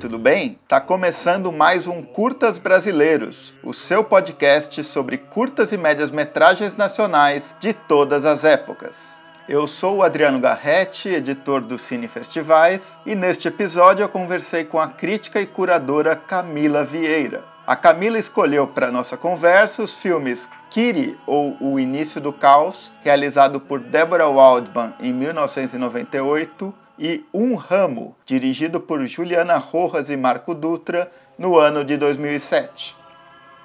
Tudo bem? Tá começando mais um Curtas Brasileiros, o seu podcast sobre curtas e médias metragens nacionais de todas as épocas. Eu sou o Adriano Garretti, editor do Cine Festivais, e neste episódio eu conversei com a crítica e curadora Camila Vieira. A Camila escolheu para nossa conversa os filmes Kiri, ou O Início do Caos, realizado por Deborah Waldman em 1998, e Um Ramo, dirigido por Juliana Rojas e Marco Dutra, no ano de 2007.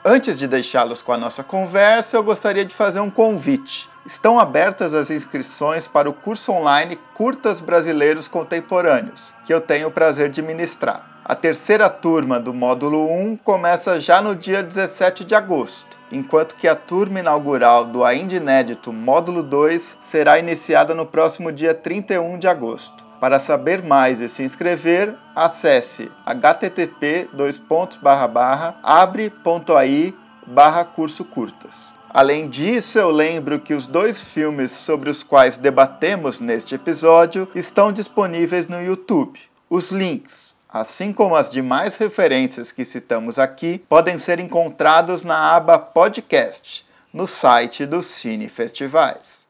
Antes de deixá-los com a nossa conversa, eu gostaria de fazer um convite. Estão abertas as inscrições para o curso online Curtas Brasileiros Contemporâneos, que eu tenho o prazer de ministrar. A terceira turma do módulo 1 começa já no dia 17 de agosto, enquanto que a turma inaugural do ainda inédito módulo 2 será iniciada no próximo dia 31 de agosto. Para saber mais e se inscrever, acesse http abre.ai curso curtas. Além disso, eu lembro que os dois filmes sobre os quais debatemos neste episódio estão disponíveis no YouTube. Os links, assim como as demais referências que citamos aqui, podem ser encontrados na aba Podcast, no site do Cine Festivais.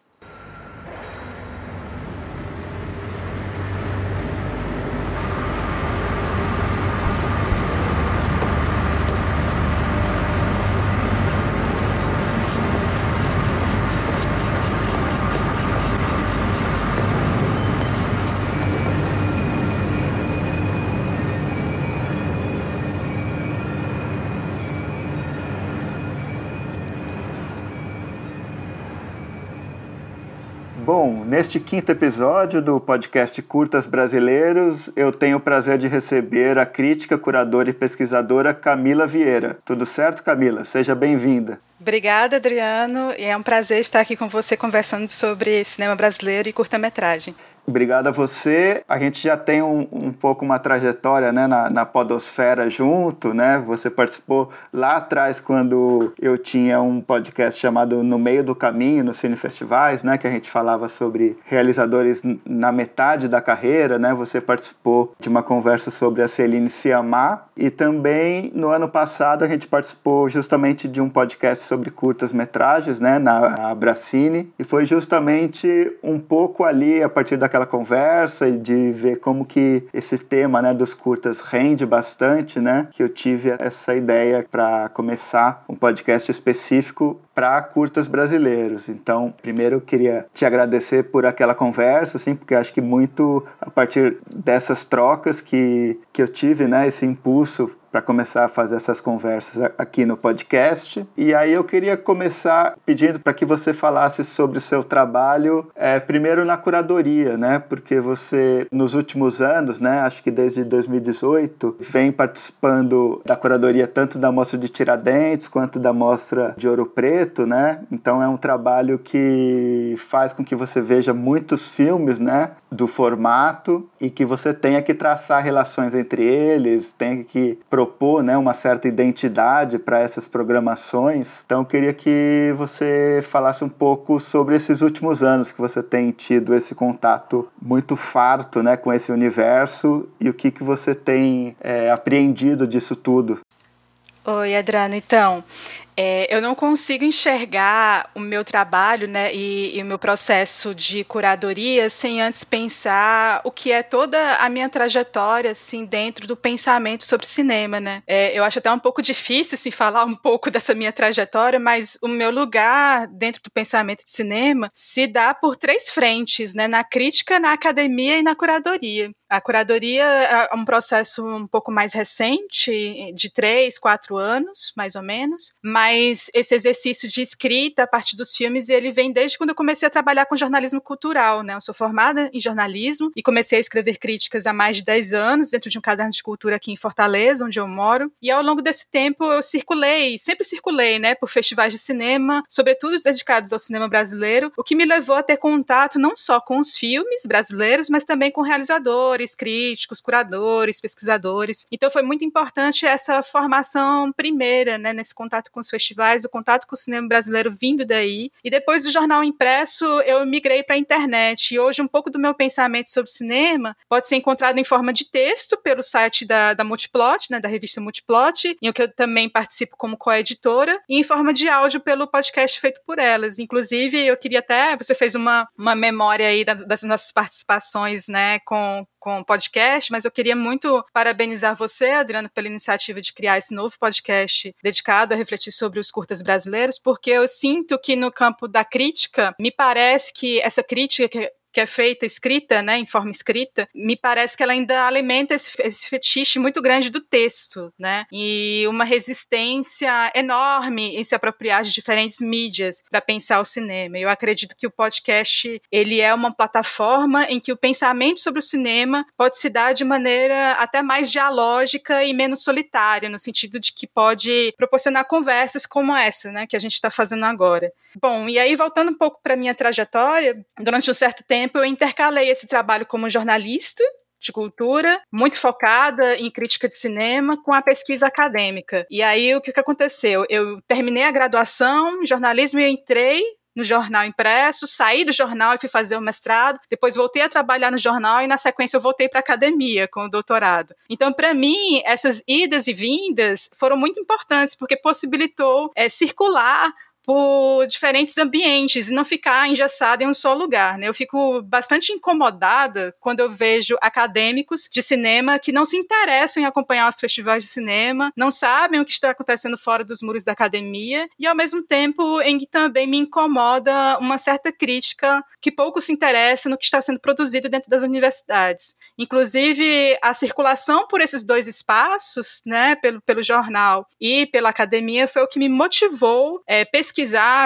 Bom, neste quinto episódio do podcast Curtas Brasileiros, eu tenho o prazer de receber a crítica, curadora e pesquisadora Camila Vieira. Tudo certo, Camila? Seja bem-vinda. Obrigada, Adriano, e é um prazer estar aqui com você conversando sobre cinema brasileiro e curta-metragem. Obrigado a você. A gente já tem um, um pouco uma trajetória né, na, na podosfera junto, né? Você participou lá atrás quando eu tinha um podcast chamado No Meio do Caminho, no Cine Festivais, né? Que a gente falava sobre realizadores na metade da carreira, né? Você participou de uma conversa sobre a Celine Siamar e também no ano passado a gente participou justamente de um podcast sobre curtas metragens, né? Na Abracine e foi justamente um pouco ali a partir da aquela conversa e de ver como que esse tema, né, dos curtas rende bastante, né, que eu tive essa ideia para começar um podcast específico para curtas brasileiros. Então, primeiro eu queria te agradecer por aquela conversa, assim, porque acho que muito a partir dessas trocas que, que eu tive, né, esse impulso para começar a fazer essas conversas aqui no podcast. E aí eu queria começar pedindo para que você falasse sobre o seu trabalho, é, primeiro na curadoria, né? Porque você, nos últimos anos, né, acho que desde 2018, vem participando da curadoria tanto da Mostra de Tiradentes quanto da Mostra de Ouro Preto, né? Então é um trabalho que faz com que você veja muitos filmes, né? Do formato e que você tenha que traçar relações entre eles, tenha que propor né, uma certa identidade para essas programações. Então eu queria que você falasse um pouco sobre esses últimos anos que você tem tido esse contato muito farto né, com esse universo e o que, que você tem é, apreendido disso tudo. Oi, Adrano. Então, é, eu não consigo enxergar o meu trabalho né, e, e, o meu processo de curadoria sem antes pensar o que é toda a minha trajetória assim, dentro do pensamento sobre cinema. Né? É, eu acho até um pouco difícil assim, falar um pouco dessa minha trajetória, mas o meu lugar dentro do pensamento de cinema se dá por três frentes, né, na crítica, na academia e na curadoria. A curadoria é um processo um pouco mais recente, de três, quatro anos, mais ou menos, mas esse exercício de escrita a partir dos filmes, ele vem desde quando eu comecei a trabalhar com jornalismo cultural, né? Eu sou formada em jornalismo e comecei a escrever críticas há mais de 10 anos dentro de um caderno de cultura aqui em Fortaleza, onde eu moro, e ao longo desse tempo eu circulei, sempre circulei, né, por festivais de cinema, sobretudo os dedicados ao cinema brasileiro, o que me levou a ter contato não só com os filmes brasileiros, mas também com realizadores, críticos, curadores, pesquisadores. Então foi muito importante essa formação primeira, né, nesse contato com os festivais, o contato com o cinema brasileiro vindo daí. E depois do jornal impresso, eu migrei para a internet. E hoje, um pouco do meu pensamento sobre cinema pode ser encontrado em forma de texto pelo site da, da Multiplot, né, da revista Multiplot, em que eu também participo como coeditora, e em forma de áudio pelo podcast feito por elas. Inclusive, eu queria até. Você fez uma, uma memória aí das, das nossas participações né, com, com o podcast, mas eu queria muito parabenizar você, Adriano, pela iniciativa de criar esse novo podcast dedicado a refletir sobre os curtas brasileiros, porque eu sinto que no campo da crítica, me parece que essa crítica que que é feita, escrita, né, em forma escrita, me parece que ela ainda alimenta esse, esse fetiche muito grande do texto, né, e uma resistência enorme em se apropriar de diferentes mídias para pensar o cinema. Eu acredito que o podcast ele é uma plataforma em que o pensamento sobre o cinema pode se dar de maneira até mais dialógica e menos solitária, no sentido de que pode proporcionar conversas como essa, né, que a gente está fazendo agora. Bom, e aí voltando um pouco para minha trajetória, durante um certo tempo eu intercalei esse trabalho como jornalista de cultura, muito focada em crítica de cinema, com a pesquisa acadêmica. E aí o que, que aconteceu? Eu terminei a graduação em jornalismo e entrei no jornal impresso, saí do jornal e fui fazer o mestrado, depois voltei a trabalhar no jornal e na sequência eu voltei para a academia com o doutorado. Então, para mim, essas idas e vindas foram muito importantes porque possibilitou é, circular por diferentes ambientes e não ficar engessada em um só lugar. Né? Eu fico bastante incomodada quando eu vejo acadêmicos de cinema que não se interessam em acompanhar os festivais de cinema, não sabem o que está acontecendo fora dos muros da academia e, ao mesmo tempo, em que também me incomoda uma certa crítica que pouco se interessa no que está sendo produzido dentro das universidades. Inclusive, a circulação por esses dois espaços, né, pelo, pelo jornal e pela academia, foi o que me motivou é, pesquisar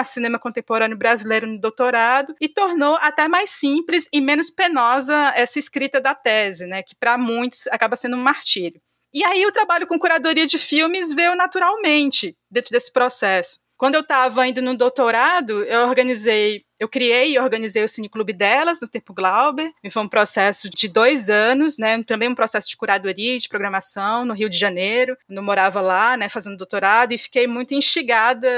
cinema contemporâneo brasileiro no doutorado e tornou até mais simples e menos penosa essa escrita da tese, né, que para muitos acaba sendo um martírio. E aí o trabalho com curadoria de filmes veio naturalmente dentro desse processo. Quando eu estava indo no doutorado, eu organizei eu criei e organizei o Cineclube delas no Tempo Glauber. E foi um processo de dois anos, né? Também um processo de curadoria de programação no Rio de Janeiro. Eu morava lá, né? Fazendo doutorado e fiquei muito instigada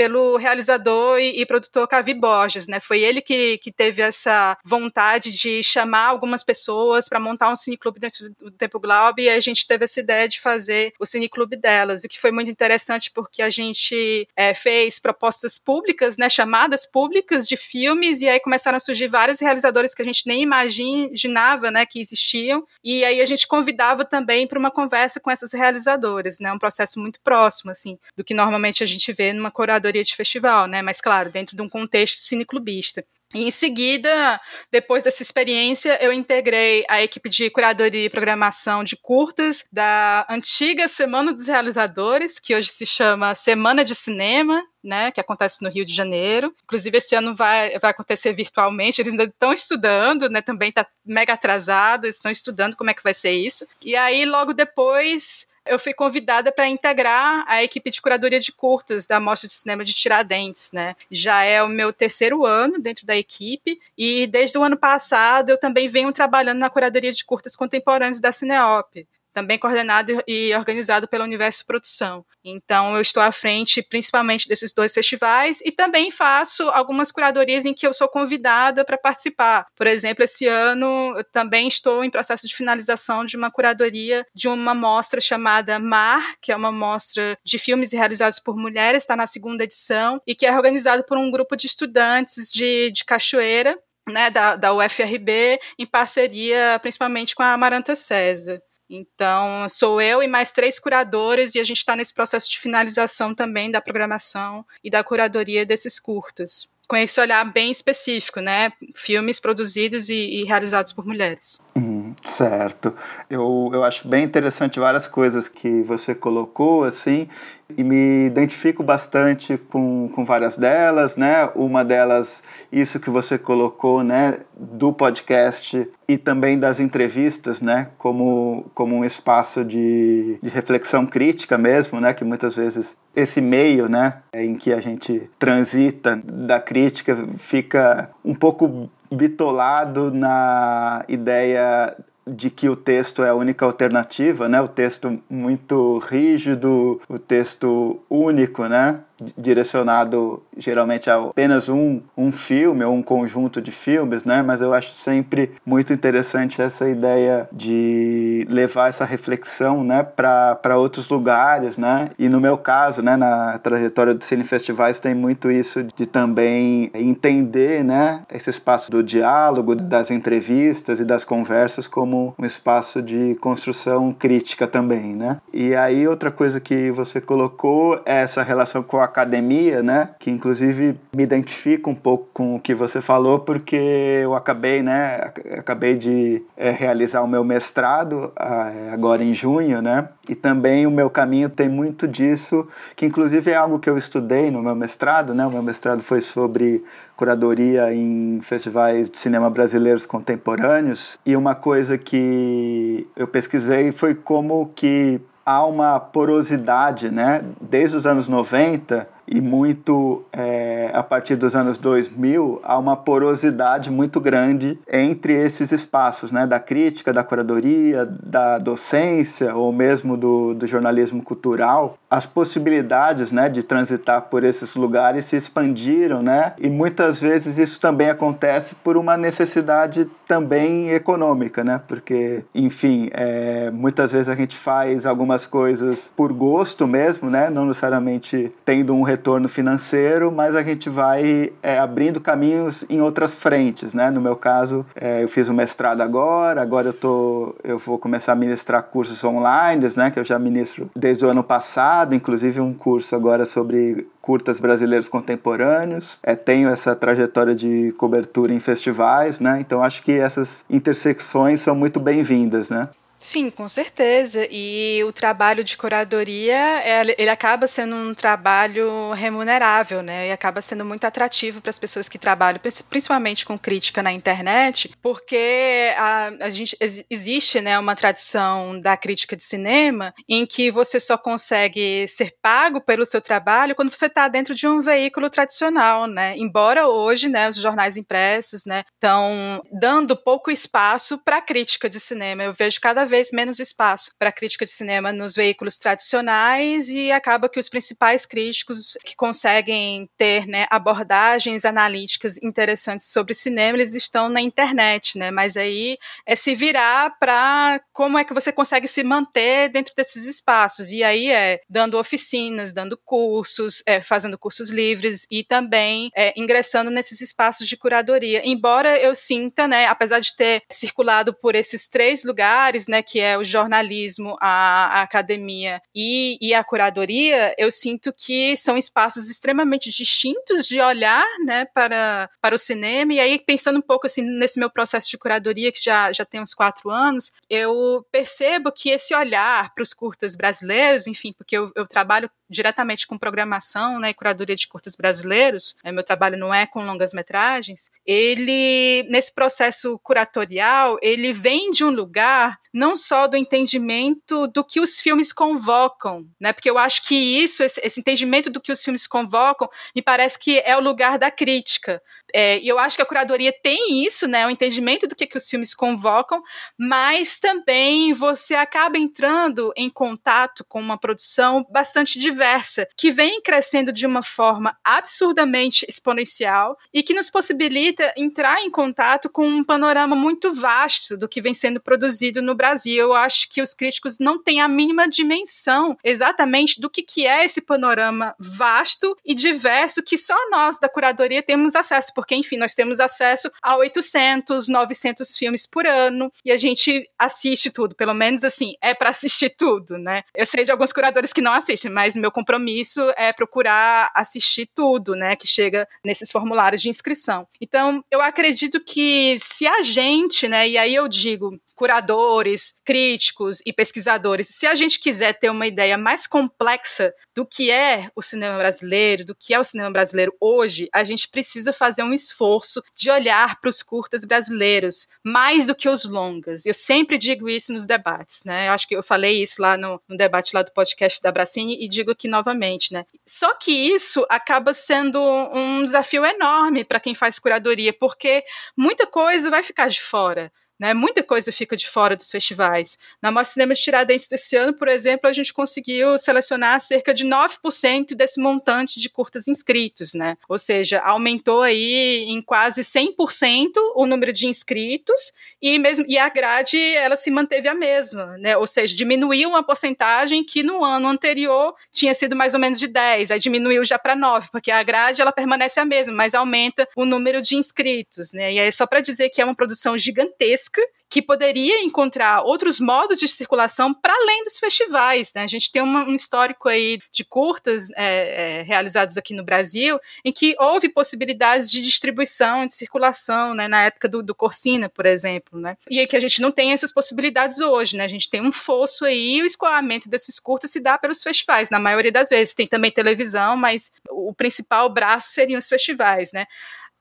pelo realizador e, e, produtor Cavi Borges, né? Foi ele que, que teve essa vontade de chamar algumas pessoas para montar um cineclube dentro do Tempo Glaube e a gente teve essa ideia de fazer o cineclube delas, o que foi muito interessante porque a gente é, fez propostas públicas, né? Chamadas públicas de filmes, e aí começaram a surgir vários realizadores que a gente nem imaginava né, que existiam, e aí a gente convidava também para uma conversa com essas realizadoras, né, um processo muito próximo, assim, do que normalmente a gente vê numa curadoria de festival, né, mas claro, dentro de um contexto cineclubista. E em seguida, depois dessa experiência, eu integrei a equipe de curadoria e programação de curtas da antiga Semana dos Realizadores, que hoje se chama Semana de Cinema, né, que acontece no Rio de Janeiro. Inclusive, esse ano vai, vai acontecer virtualmente. Eles ainda estão estudando, né, também está mega atrasado, estão estudando como é que vai ser isso. E aí, logo depois, eu fui convidada para integrar a equipe de curadoria de curtas da Mostra de Cinema de Tiradentes, né? Já é o meu terceiro ano dentro da equipe e desde o ano passado eu também venho trabalhando na curadoria de curtas contemporâneos da Cineop também coordenado e organizado pela Universo Produção. Então, eu estou à frente principalmente desses dois festivais e também faço algumas curadorias em que eu sou convidada para participar. Por exemplo, esse ano eu também estou em processo de finalização de uma curadoria de uma mostra chamada Mar, que é uma mostra de filmes realizados por mulheres, está na segunda edição, e que é organizado por um grupo de estudantes de, de Cachoeira, né, da, da UFRB, em parceria principalmente com a Amaranta César. Então, sou eu e mais três curadores, e a gente está nesse processo de finalização também da programação e da curadoria desses curtas. Com esse olhar bem específico, né? Filmes produzidos e, e realizados por mulheres. Hum, certo. Eu, eu acho bem interessante várias coisas que você colocou, assim, e me identifico bastante com, com várias delas, né? Uma delas, isso que você colocou, né, do podcast e também das entrevistas, né, como, como um espaço de, de reflexão crítica mesmo, né, que muitas vezes esse meio, né, em que a gente transita da crítica fica um pouco bitolado na ideia de que o texto é a única alternativa, né? O texto muito rígido, o texto único, né? Direcionado geralmente a apenas um, um filme ou um conjunto de filmes, né? Mas eu acho sempre muito interessante essa ideia de levar essa reflexão, né, para outros lugares, né? E no meu caso, né, na trajetória do Cine Festivais tem muito isso de também entender, né, esse espaço do diálogo, das entrevistas e das conversas como um espaço de construção crítica também, né? E aí outra coisa que você colocou é essa relação com a academia, né? Que inclusive me identifica um pouco com o que você falou, porque eu acabei, né? Acabei de é, realizar o meu mestrado agora em junho, né? E também o meu caminho tem muito disso, que inclusive é algo que eu estudei no meu mestrado, né? O meu mestrado foi sobre curadoria em festivais de cinema brasileiros contemporâneos e uma coisa que eu pesquisei foi como que há uma porosidade, né? Desde os anos 90 e muito é, a partir dos anos 2000 há uma porosidade muito grande entre esses espaços, né, da crítica, da curadoria, da docência ou mesmo do, do jornalismo cultural. As possibilidades, né, de transitar por esses lugares se expandiram, né, e muitas vezes isso também acontece por uma necessidade também econômica, né, porque, enfim, é, muitas vezes a gente faz algumas coisas por gosto mesmo, né, não necessariamente tendo um retorno retorno financeiro, mas a gente vai é, abrindo caminhos em outras frentes, né? No meu caso, é, eu fiz o um mestrado agora, agora eu, tô, eu vou começar a ministrar cursos online, né? Que eu já ministro desde o ano passado, inclusive um curso agora sobre curtas brasileiros contemporâneos. É, tenho essa trajetória de cobertura em festivais, né? Então acho que essas intersecções são muito bem-vindas, né? Sim, com certeza. E o trabalho de curadoria, ele acaba sendo um trabalho remunerável, né? E acaba sendo muito atrativo para as pessoas que trabalham, principalmente com crítica na internet, porque a, a gente existe, né, uma tradição da crítica de cinema em que você só consegue ser pago pelo seu trabalho quando você está dentro de um veículo tradicional, né? Embora hoje, né, os jornais impressos, né, estão dando pouco espaço para crítica de cinema. Eu vejo cada vez menos espaço para crítica de cinema nos veículos tradicionais e acaba que os principais críticos que conseguem ter né, abordagens analíticas interessantes sobre cinema, eles estão na internet, né? Mas aí é se virar para como é que você consegue se manter dentro desses espaços. E aí é dando oficinas, dando cursos, é, fazendo cursos livres e também é, ingressando nesses espaços de curadoria. Embora eu sinta, né, apesar de ter circulado por esses três lugares, né, que é o jornalismo, a, a academia e, e, a curadoria, eu sinto que são espaços extremamente distintos de olhar né, para, para o cinema. E aí, pensando um pouco assim, nesse meu processo de curadoria, que já, já tem uns quatro anos, eu percebo que esse olhar para os curtas brasileiros, enfim, porque eu, eu trabalho diretamente com programação né, e curadoria de curtas brasileiros, né, meu trabalho não é com longas metragens, ele, nesse processo curatorial, ele vem de um lugar não só do entendimento do que os filmes convocam, né, porque eu acho que isso, esse, esse entendimento do que os filmes convocam, me parece que é o lugar da crítica, é, e eu acho que a curadoria tem isso, né, o entendimento do que, que os filmes convocam, mas também você acaba entrando em contato com uma produção bastante diversa, que vem crescendo de uma forma absurdamente exponencial e que nos possibilita entrar em contato com um panorama muito vasto do que vem sendo produzido no Brasil. Eu acho que os críticos não têm a mínima dimensão exatamente do que, que é esse panorama vasto e diverso que só nós da curadoria temos acesso porque, enfim, nós temos acesso a 800, 900 filmes por ano e a gente assiste tudo, pelo menos assim, é para assistir tudo, né? Eu sei de alguns curadores que não assistem, mas meu compromisso é procurar assistir tudo, né, que chega nesses formulários de inscrição. Então, eu acredito que se a gente, né, e aí eu digo, curadores, críticos e pesquisadores, se a gente quiser ter uma ideia mais complexa do que é o cinema brasileiro, do que é o cinema brasileiro hoje, a gente precisa fazer um esforço de olhar para os curtas brasileiros, mais do que os longas. Eu sempre digo isso nos debates, né? Eu acho que eu falei isso lá no, no debate lá do podcast da Bracini e digo aqui novamente, né? Só que isso acaba sendo um desafio enorme para quem faz curadoria, porque muita coisa vai ficar de fora né? Muita coisa fica de fora dos festivais. Na Mostra Cinema de Tiradentes desse ano, por exemplo, a gente conseguiu selecionar cerca de 9% desse montante de curtas inscritos, né? Ou seja, aumentou aí em quase 100% o número de inscritos e mesmo e a grade ela se manteve a mesma, né? Ou seja, diminuiu uma porcentagem que no ano anterior tinha sido mais ou menos de 10, aí diminuiu já para 9, porque a grade ela permanece a mesma, mas aumenta o número de inscritos, né? E aí só para dizer que é uma produção gigantesca que poderia encontrar outros modos de circulação para além dos festivais. Né? A gente tem uma, um histórico aí de curtas é, é, realizados aqui no Brasil, em que houve possibilidades de distribuição, de circulação, né? na época do, do Corsina, por exemplo. Né? E é que a gente não tem essas possibilidades hoje. Né? A gente tem um fosso aí, e o escoamento desses curtas se dá pelos festivais, na maioria das vezes. Tem também televisão, mas o principal braço seriam os festivais. Né?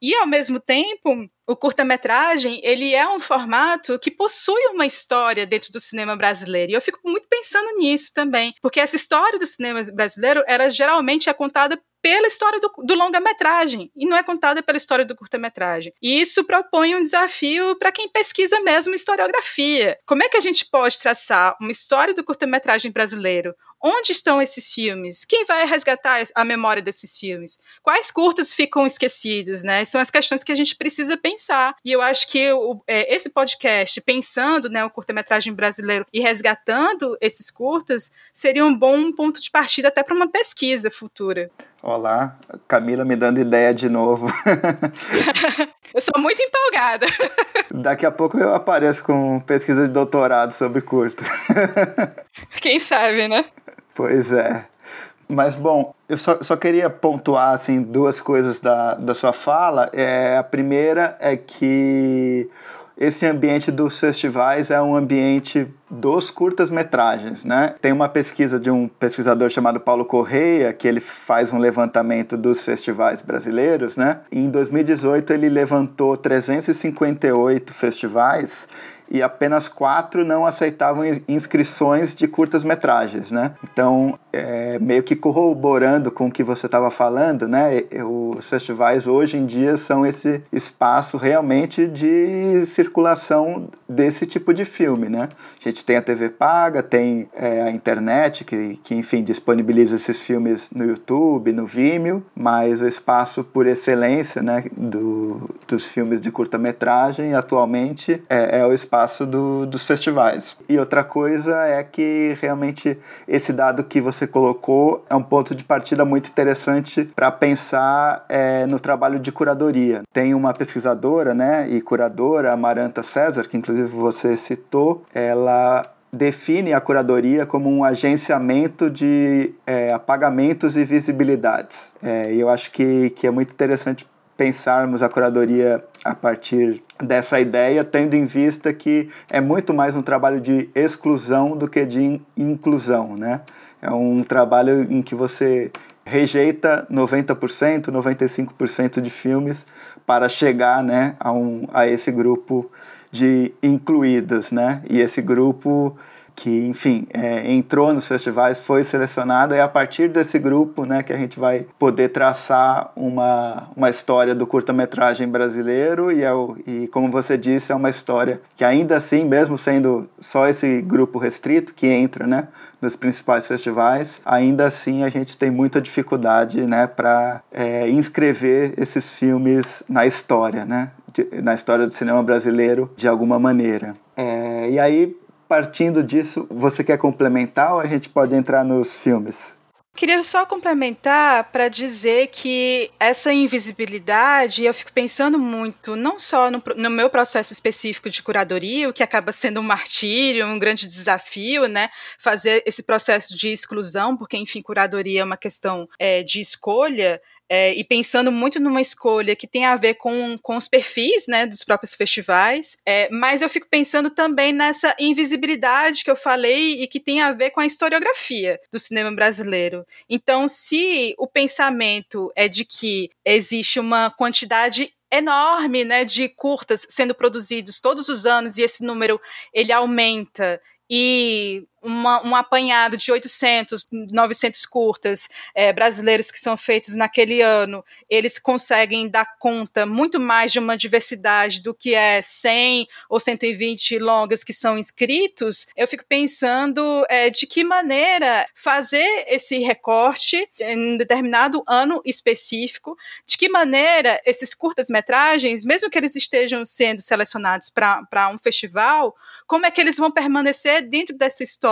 E, ao mesmo tempo, o curta-metragem, ele é um formato que possui uma história dentro do cinema brasileiro. E eu fico muito pensando nisso também, porque essa história do cinema brasileiro, ela geralmente é contada pela história do, do longa-metragem e não é contada pela história do curta-metragem. E isso propõe um desafio para quem pesquisa mesmo historiografia. Como é que a gente pode traçar uma história do curta-metragem brasileiro? Onde estão esses filmes? Quem vai resgatar a memória desses filmes? Quais curtas ficam esquecidos, né? São as questões que a gente precisa pensar. E eu acho que o, é, esse podcast, pensando né, o curta-metragem brasileiro e resgatando esses curtas, seria um bom ponto de partida até para uma pesquisa futura. Olá, Camila me dando ideia de novo. eu sou muito empolgada. Daqui a pouco eu apareço com pesquisa de doutorado sobre curto. Quem sabe, né? Pois é. Mas, bom, eu só, só queria pontuar assim, duas coisas da, da sua fala. É, a primeira é que esse ambiente dos festivais é um ambiente dos curtas-metragens, né? Tem uma pesquisa de um pesquisador chamado Paulo Correia, que ele faz um levantamento dos festivais brasileiros, né? E em 2018 ele levantou 358 festivais e apenas quatro não aceitavam inscrições de curtas-metragens, né? Então, é, meio que corroborando com o que você estava falando, né? Os festivais hoje em dia são esse espaço realmente de circulação desse tipo de filme, né? A gente tem a TV paga, tem é, a internet que, que, enfim, disponibiliza esses filmes no YouTube, no Vimeo, mas o espaço por excelência, né, do, dos filmes de curta-metragem atualmente é, é o espaço do, dos festivais. E outra coisa é que realmente esse dado que você colocou é um ponto de partida muito interessante para pensar é, no trabalho de curadoria. Tem uma pesquisadora né, e curadora, Amaranta César, que inclusive você citou, ela define a curadoria como um agenciamento de é, apagamentos e visibilidades. É, e eu acho que, que é muito interessante pensarmos a curadoria a partir dessa ideia, tendo em vista que é muito mais um trabalho de exclusão do que de inclusão, né? É um trabalho em que você rejeita 90%, 95% de filmes para chegar, né, a, um, a esse grupo de incluídos, né? E esse grupo que, enfim, é, entrou nos festivais, foi selecionado, é a partir desse grupo né, que a gente vai poder traçar uma, uma história do curta-metragem brasileiro e, é o, e, como você disse, é uma história que ainda assim, mesmo sendo só esse grupo restrito que entra né, nos principais festivais, ainda assim a gente tem muita dificuldade né, para é, inscrever esses filmes na história, né, de, na história do cinema brasileiro de alguma maneira. É, e aí, partindo disso, você quer complementar ou a gente pode entrar nos filmes? Queria só complementar para dizer que essa invisibilidade, eu fico pensando muito, não só no, no, meu processo específico de curadoria, o que acaba sendo um martírio, um grande desafio, né? Fazer esse processo de exclusão, porque, enfim, curadoria é uma questão é, de escolha é, e pensando muito numa escolha que tem a ver com, com os perfis né, dos próprios festivais, é, mas eu fico pensando também nessa invisibilidade que eu falei e que tem a ver com a historiografia do cinema brasileiro. Então, se o pensamento é de que existe uma quantidade enorme né, de curtas sendo produzidos todos os anos e esse número ele aumenta e uma, um apanhado de 800, 900 curtas é, brasileiros que são feitos naquele ano, eles conseguem dar conta muito mais de uma diversidade do que é 100 ou 120 longas que são inscritos, eu fico pensando é, de que maneira fazer esse recorte em determinado ano específico, de que maneira esses curtas-metragens, mesmo que eles estejam sendo selecionados para um festival, como é que eles vão permanecer dentro dessa história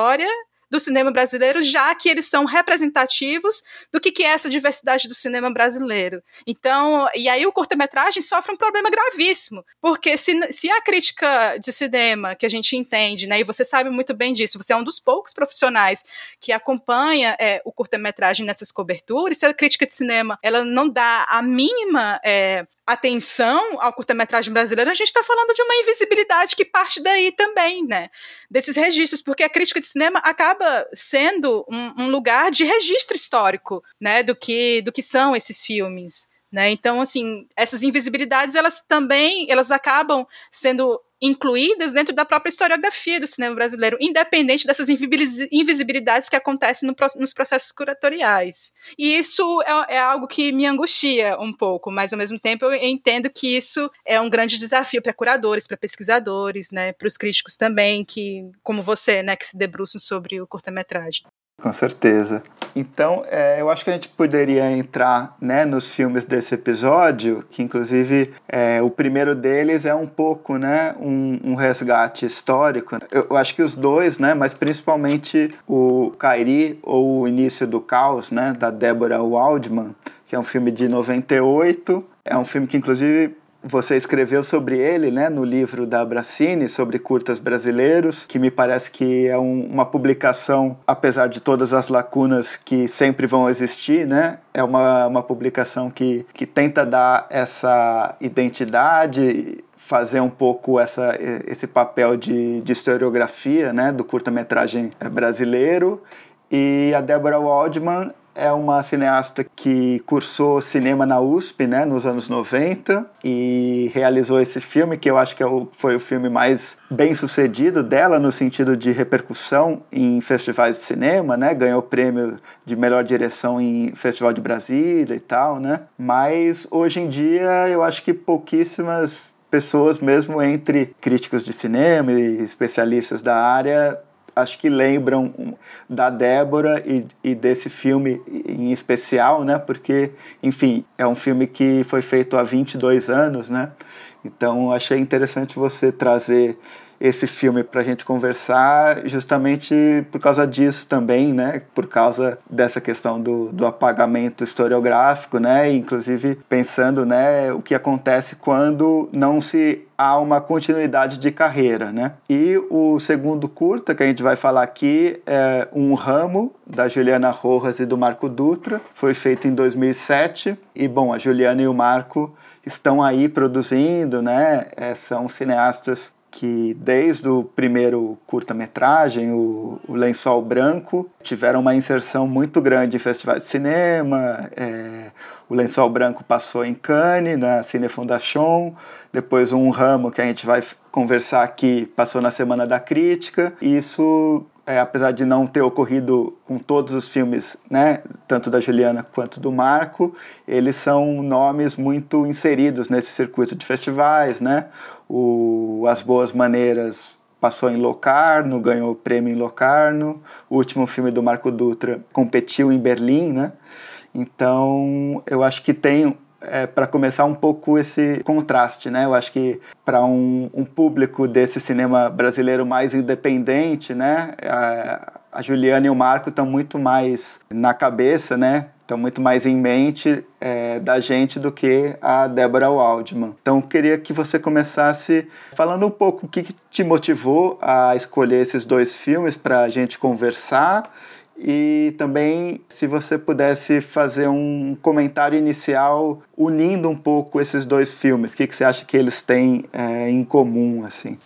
do cinema brasileiro, já que eles são representativos do que, que é essa diversidade do cinema brasileiro. Então, e aí o curta-metragem sofre um problema gravíssimo, porque se, se a crítica de cinema que a gente entende, né, e você sabe muito bem disso, você é um dos poucos profissionais que acompanha é, o curta-metragem nessas coberturas, se a crítica de cinema ela não dá a mínima é, atenção ao curta-metragem brasileiro, a gente está falando de uma invisibilidade que parte daí também, né? Desses registros, porque a crítica de cinema acaba sendo um, um lugar de registro histórico, né? Do que, do que são esses filmes. Né? Então, assim, essas invisibilidades, elas também, elas acabam sendo incluídas dentro da própria historiografia do cinema brasileiro, independente dessas invisibilidades que acontecem no, nos processos curatoriais. E isso é, é, algo que me angustia um pouco, mas ao mesmo tempo eu entendo que isso é um grande desafio para curadores, para pesquisadores, né, para os críticos também, que, como você, né, que se debruçam sobre o curta-metragem. Com certeza. Então, é, eu acho que a gente poderia entrar né, nos filmes desse episódio, que inclusive é, o primeiro deles é um pouco né, um, um resgate histórico. Eu, eu, acho que os dois, né, mas principalmente o Kairi, ou o Início do Caos, né, da Deborah Waldman, que é um filme de 98. É um filme que, inclusive, você escreveu sobre ele, né, no livro da Bracini, sobre curtas brasileiros, que me parece que é um, uma publicação, apesar de todas as lacunas que sempre vão existir, né, é uma, uma publicação que, que tenta dar essa identidade, fazer um pouco essa, esse papel de, de historiografia, né, do curta-metragem brasileiro. E a Deborah Waldman é uma cineasta que cursou cinema na USP, né, nos anos 90 e realizou esse filme que eu acho que é o, foi o filme mais bem sucedido dela no sentido de repercussão em festivais de cinema, né, ganhou prêmio de melhor direção em Festival de Brasília e tal, né, mas hoje em dia eu acho que pouquíssimas pessoas, mesmo entre críticos de cinema e especialistas da área, acho que lembram da Débora e, e, desse filme em especial, né? Porque, enfim, é um filme que foi feito há 22 anos, né? Então, achei interessante você trazer esse filme para a gente conversar, justamente por causa disso também, né? Por causa dessa questão do, do apagamento historiográfico, né? Inclusive pensando, né, o que acontece quando não se há uma continuidade de carreira, né? E o segundo curta que a gente vai falar aqui é Um Ramo da Juliana Rojas e do Marco Dutra, foi feito em 2007 e bom, a Juliana e o Marco estão aí produzindo, né? É, são cineastas que desde o primeiro curta-metragem, o, o, Lençol Branco, tiveram uma inserção muito grande em festivais de cinema. É, o Lençol Branco passou em Cannes, na Cine Fondation, depois um ramo que a gente vai conversar aqui passou na Semana da Crítica. Isso é, apesar de não ter ocorrido com todos os filmes, né, tanto da Juliana quanto do Marco, eles são nomes muito inseridos nesse circuito de festivais, né? O As Boas Maneiras passou em Locarno, ganhou o prêmio em Locarno. O último filme do Marco Dutra competiu em Berlim, né? Então, eu acho que tem é, para começar um pouco esse contraste, né? Eu acho que para um, um, público desse cinema brasileiro mais independente, né? A, a Juliana e o Marco estão muito mais na cabeça, né? Estão muito mais em mente é, da gente do que a Débora Waldman. Então, queria que você começasse falando um pouco o que, que te motivou a escolher esses dois filmes para a gente conversar e também se você pudesse fazer um comentário inicial unindo um pouco esses dois filmes, o que, que você acha que eles têm é, em comum assim?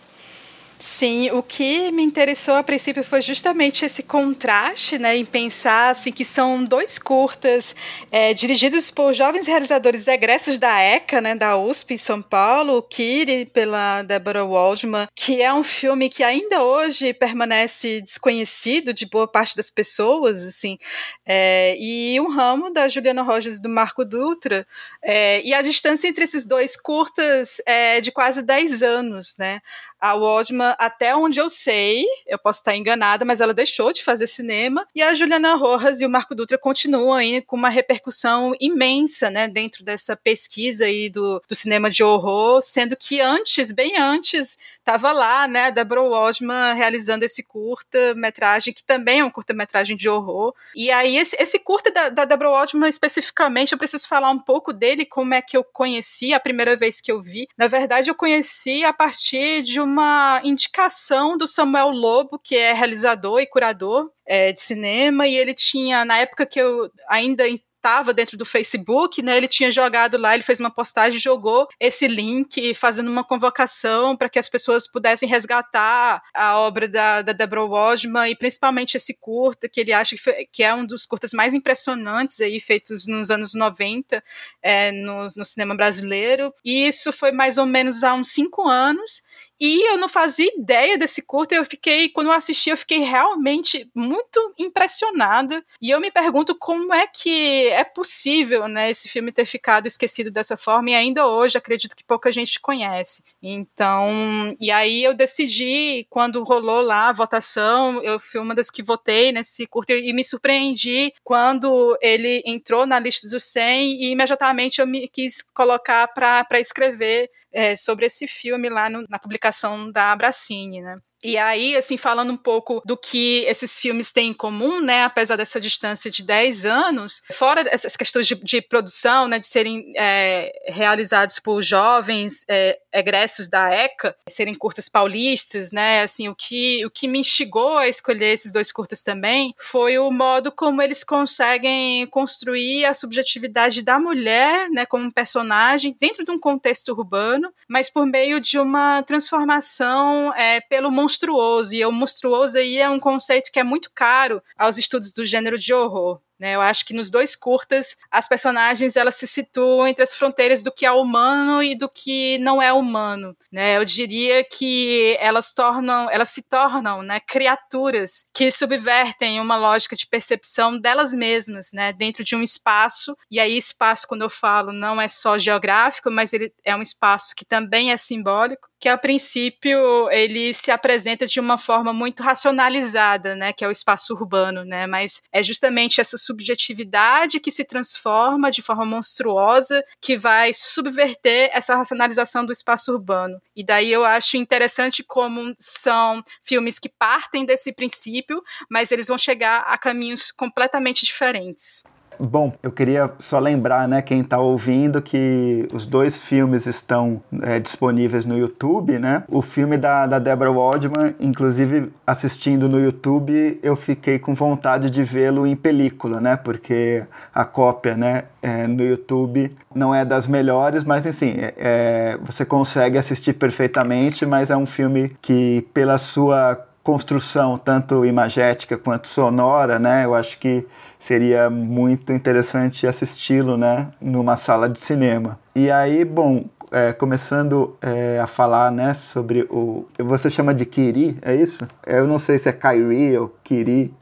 Sim, o que me interessou a princípio foi justamente esse contraste, né, em pensar assim, que são dois curtas é, dirigidos por jovens realizadores egressos da ECA, né, da USP em São Paulo, o Kiri pela Deborah Waldman, que é um filme que ainda hoje permanece desconhecido de boa parte das pessoas, assim, é, e um ramo da Juliana Rojas e do Marco Dutra, é, e a distância entre esses dois curtas é de quase 10 anos, né? A Waldman, até onde eu sei, eu posso estar enganada, mas ela deixou de fazer cinema. E a Juliana Rojas e o Marco Dutra continuam aí com uma repercussão imensa, né, dentro dessa pesquisa aí do, do cinema de horror, sendo que antes, bem antes, estava lá, né, a Deborah Waldman realizando esse curta-metragem, que também é um curta-metragem de horror. E aí, esse, esse curta da, da Deborah Waldman, especificamente, eu preciso falar um pouco dele, como é que eu conheci a primeira vez que eu vi. Na verdade, eu conheci a partir de uma uma indicação do Samuel Lobo, que é realizador e curador é, de cinema, e ele tinha, na época que eu ainda estava dentro do Facebook, né? Ele tinha jogado lá, ele fez uma postagem, jogou esse link, fazendo uma convocação para que as pessoas pudessem resgatar a obra da, da Deborah Waldman e principalmente esse curta, que ele acha que, foi, que é um dos curtas mais impressionantes aí feitos nos anos 90 é, no, no cinema brasileiro. E isso foi mais ou menos há uns cinco anos. E eu não fazia ideia desse curto, eu fiquei, quando eu assisti, eu fiquei realmente muito impressionada. E eu me pergunto como é que é possível, né, esse filme ter ficado esquecido dessa forma e ainda hoje acredito que pouca gente conhece. Então, e aí eu decidi, quando rolou lá a votação, eu fui uma das que votei nesse curto e me surpreendi quando ele entrou na lista dos 100 e imediatamente eu me quis colocar para escrever é, sobre esse filme lá no, na publicação da Abracine, né? E aí, assim, falando um pouco do que esses filmes têm em comum, né, apesar dessa distância de 10 anos, fora essas questões de, de produção, né, de serem é, realizados por jovens é, egressos da ECA, serem curtas paulistas, né, assim, o que, o que me instigou a escolher esses dois curtas também foi o modo como eles conseguem construir a subjetividade da mulher, né, como personagem dentro de um contexto urbano, mas por meio de uma transformação é, pelo monstro monstruoso, e o monstruoso aí é um conceito que é muito caro aos estudos do gênero de horror. Né? Eu acho que nos dois curtas as personagens elas se situam entre as fronteiras do que é humano e do que não é humano. Né? Eu diria que elas tornam, elas se tornam né, criaturas que subvertem uma lógica de percepção delas mesmas, né, dentro de um espaço. E aí espaço, quando eu falo, não é só geográfico, mas ele é um espaço que também é simbólico, que a princípio ele se apresenta de uma forma muito racionalizada, né, que é o espaço urbano, né, mas é justamente essa subjetividade que se transforma de forma monstruosa, que vai subverter essa racionalização do espaço urbano. E daí eu acho interessante como são filmes que partem desse princípio, mas eles vão chegar a caminhos completamente diferentes. Bom, eu queria só lembrar, né, quem está ouvindo, que os dois filmes estão é, disponíveis no YouTube, né? O filme da, da Deborah Waldman, inclusive assistindo no YouTube, eu fiquei com vontade de vê-lo em película, né? Porque a cópia, né, é, no YouTube não é das melhores, mas assim, é, é você consegue assistir perfeitamente, mas é um filme que, pela sua construção tanto imagética quanto sonora, né? Eu acho que seria muito interessante assisti-lo, né? Numa sala de cinema. E aí, bom, é, começando é, a falar, né? Sobre o você chama de Kiri, é isso? Eu não sei se é Kyrie ou Kiri.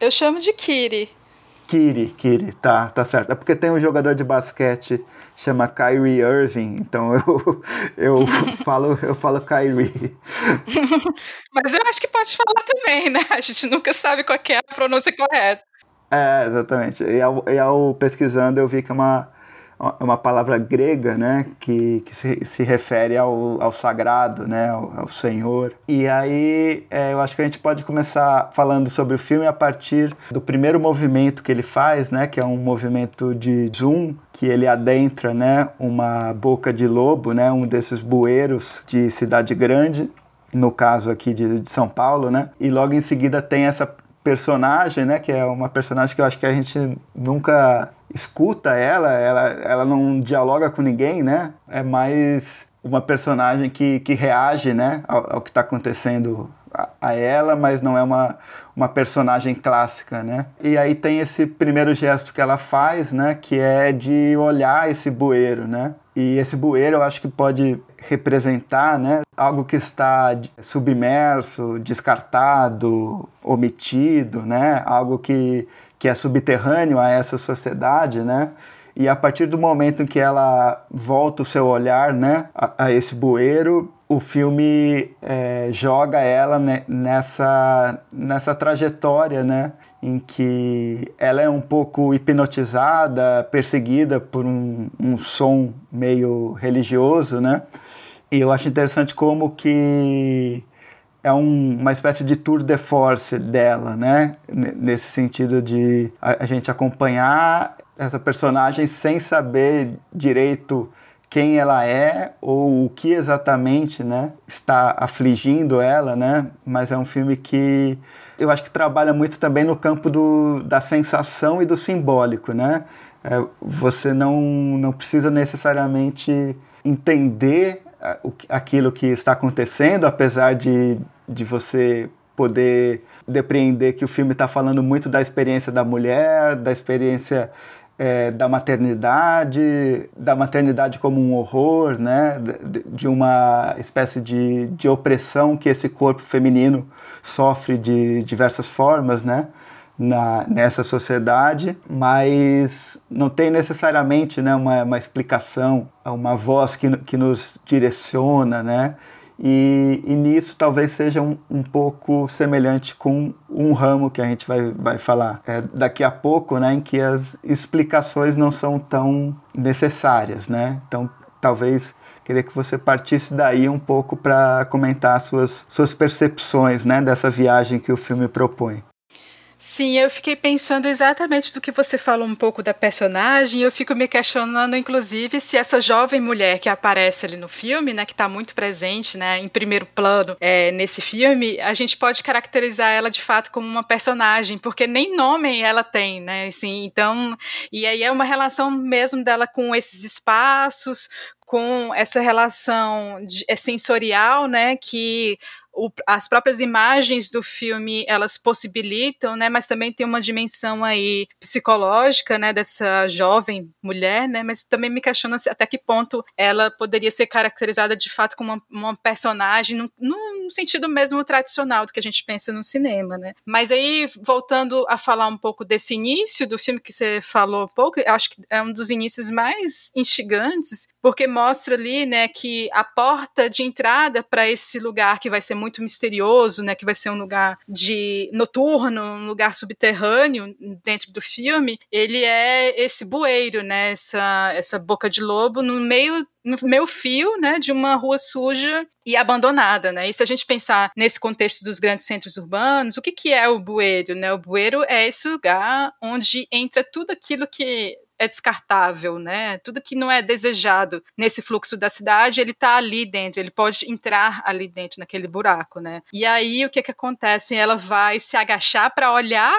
Eu chamo de Kiri. Kiri, Kiri, tá, tá certo. É porque tem um jogador de basquete chama Kyrie Irving, então eu, eu falo eu falo Kyrie. Mas eu acho que pode falar também, né? A gente nunca sabe qual é a pronúncia correta. É, exatamente. E ao, e ao pesquisando eu vi que é uma é uma palavra grega, né, que, que se, se refere ao, ao sagrado, né, ao, ao Senhor. E aí é, eu acho que a gente pode começar falando sobre o filme a partir do primeiro movimento que ele faz, né, que é um movimento de zoom, que ele adentra, né, uma boca de lobo, né, um desses bueiros de cidade grande, no caso aqui de, de São Paulo, né, e logo em seguida tem essa personagem, né, que é uma personagem que eu acho que a gente nunca escuta ela, ela, ela não dialoga com ninguém, né? É mais uma personagem que, que reage né, ao, ao que está acontecendo a, a, ela, mas não é uma, uma personagem clássica, né? E aí tem esse primeiro gesto que ela faz, né, que é de olhar esse bueiro, né? E esse bueiro eu acho que pode representar né, algo que está submerso, descartado, omitido, né, algo que, que é subterrâneo a essa sociedade, né? E a partir do momento que ela volta o seu olhar né, a, a esse bueiro, o filme é, joga ela né, nessa, nessa trajetória né, em que ela é um pouco hipnotizada, perseguida por um, um som meio religioso, né? E eu acho interessante como que é um, uma espécie de tour de force dela, né? Nesse sentido de a, a gente acompanhar essa personagem sem saber direito quem ela é ou o que exatamente né, está afligindo ela, né? Mas é um filme que eu acho que trabalha muito também no campo do, da sensação e do simbólico, né? É, você não, não precisa necessariamente entender aquilo que está acontecendo, apesar de, de você poder depreender que o filme está falando muito da experiência da mulher, da experiência é, da maternidade, da maternidade como um horror, né? de, de uma espécie de, de opressão que esse corpo feminino sofre de diversas formas, né? Na, nessa sociedade, mas não tem necessariamente né, uma, uma explicação, uma voz que, que nos direciona, né? E, e nisso talvez seja um, um, pouco semelhante com um ramo que a gente vai, vai falar é, daqui a pouco, né, em que as explicações não são tão necessárias. Né? Então, talvez queria que você partisse daí um pouco para comentar suas, suas percepções né, dessa viagem que o filme propõe. Sim, eu fiquei pensando exatamente do que você falou um pouco da personagem. Eu fico me questionando, inclusive, se essa jovem mulher que aparece ali no filme, né, que está muito presente, né, em primeiro plano é, nesse filme, a gente pode caracterizar ela de fato como uma personagem, porque nem nome ela tem, né? Assim, então, e aí é uma relação mesmo dela com esses espaços, com essa relação de, é sensorial, né, que o, as próprias imagens do filme elas possibilitam, né, mas também tem uma dimensão aí psicológica, né, dessa jovem mulher, né, mas também me questiona até que ponto ela poderia ser caracterizada de fato como uma, uma personagem num, sentido mesmo tradicional do que a gente pensa no cinema, né. Mas aí voltando a falar um pouco desse início do filme que você falou pouco, acho que é um dos inícios mais instigantes, porque mostra ali, né, que a porta de entrada para esse lugar que vai ser muito misterioso, né, que vai ser um lugar de noturno, um lugar subterrâneo dentro do filme, ele é esse bueiro, né, essa, essa boca de lobo no meio no meio fio, né, de uma rua suja e abandonada, né? E se a gente pensar nesse contexto dos grandes centros urbanos, o que, que é o bueiro, né? O bueiro é esse lugar onde entra tudo aquilo que é descartável, né? Tudo que não é desejado nesse fluxo da cidade, ele está ali dentro, ele pode entrar ali dentro naquele buraco, né? E aí o que que acontece? Ela vai se agachar para olhar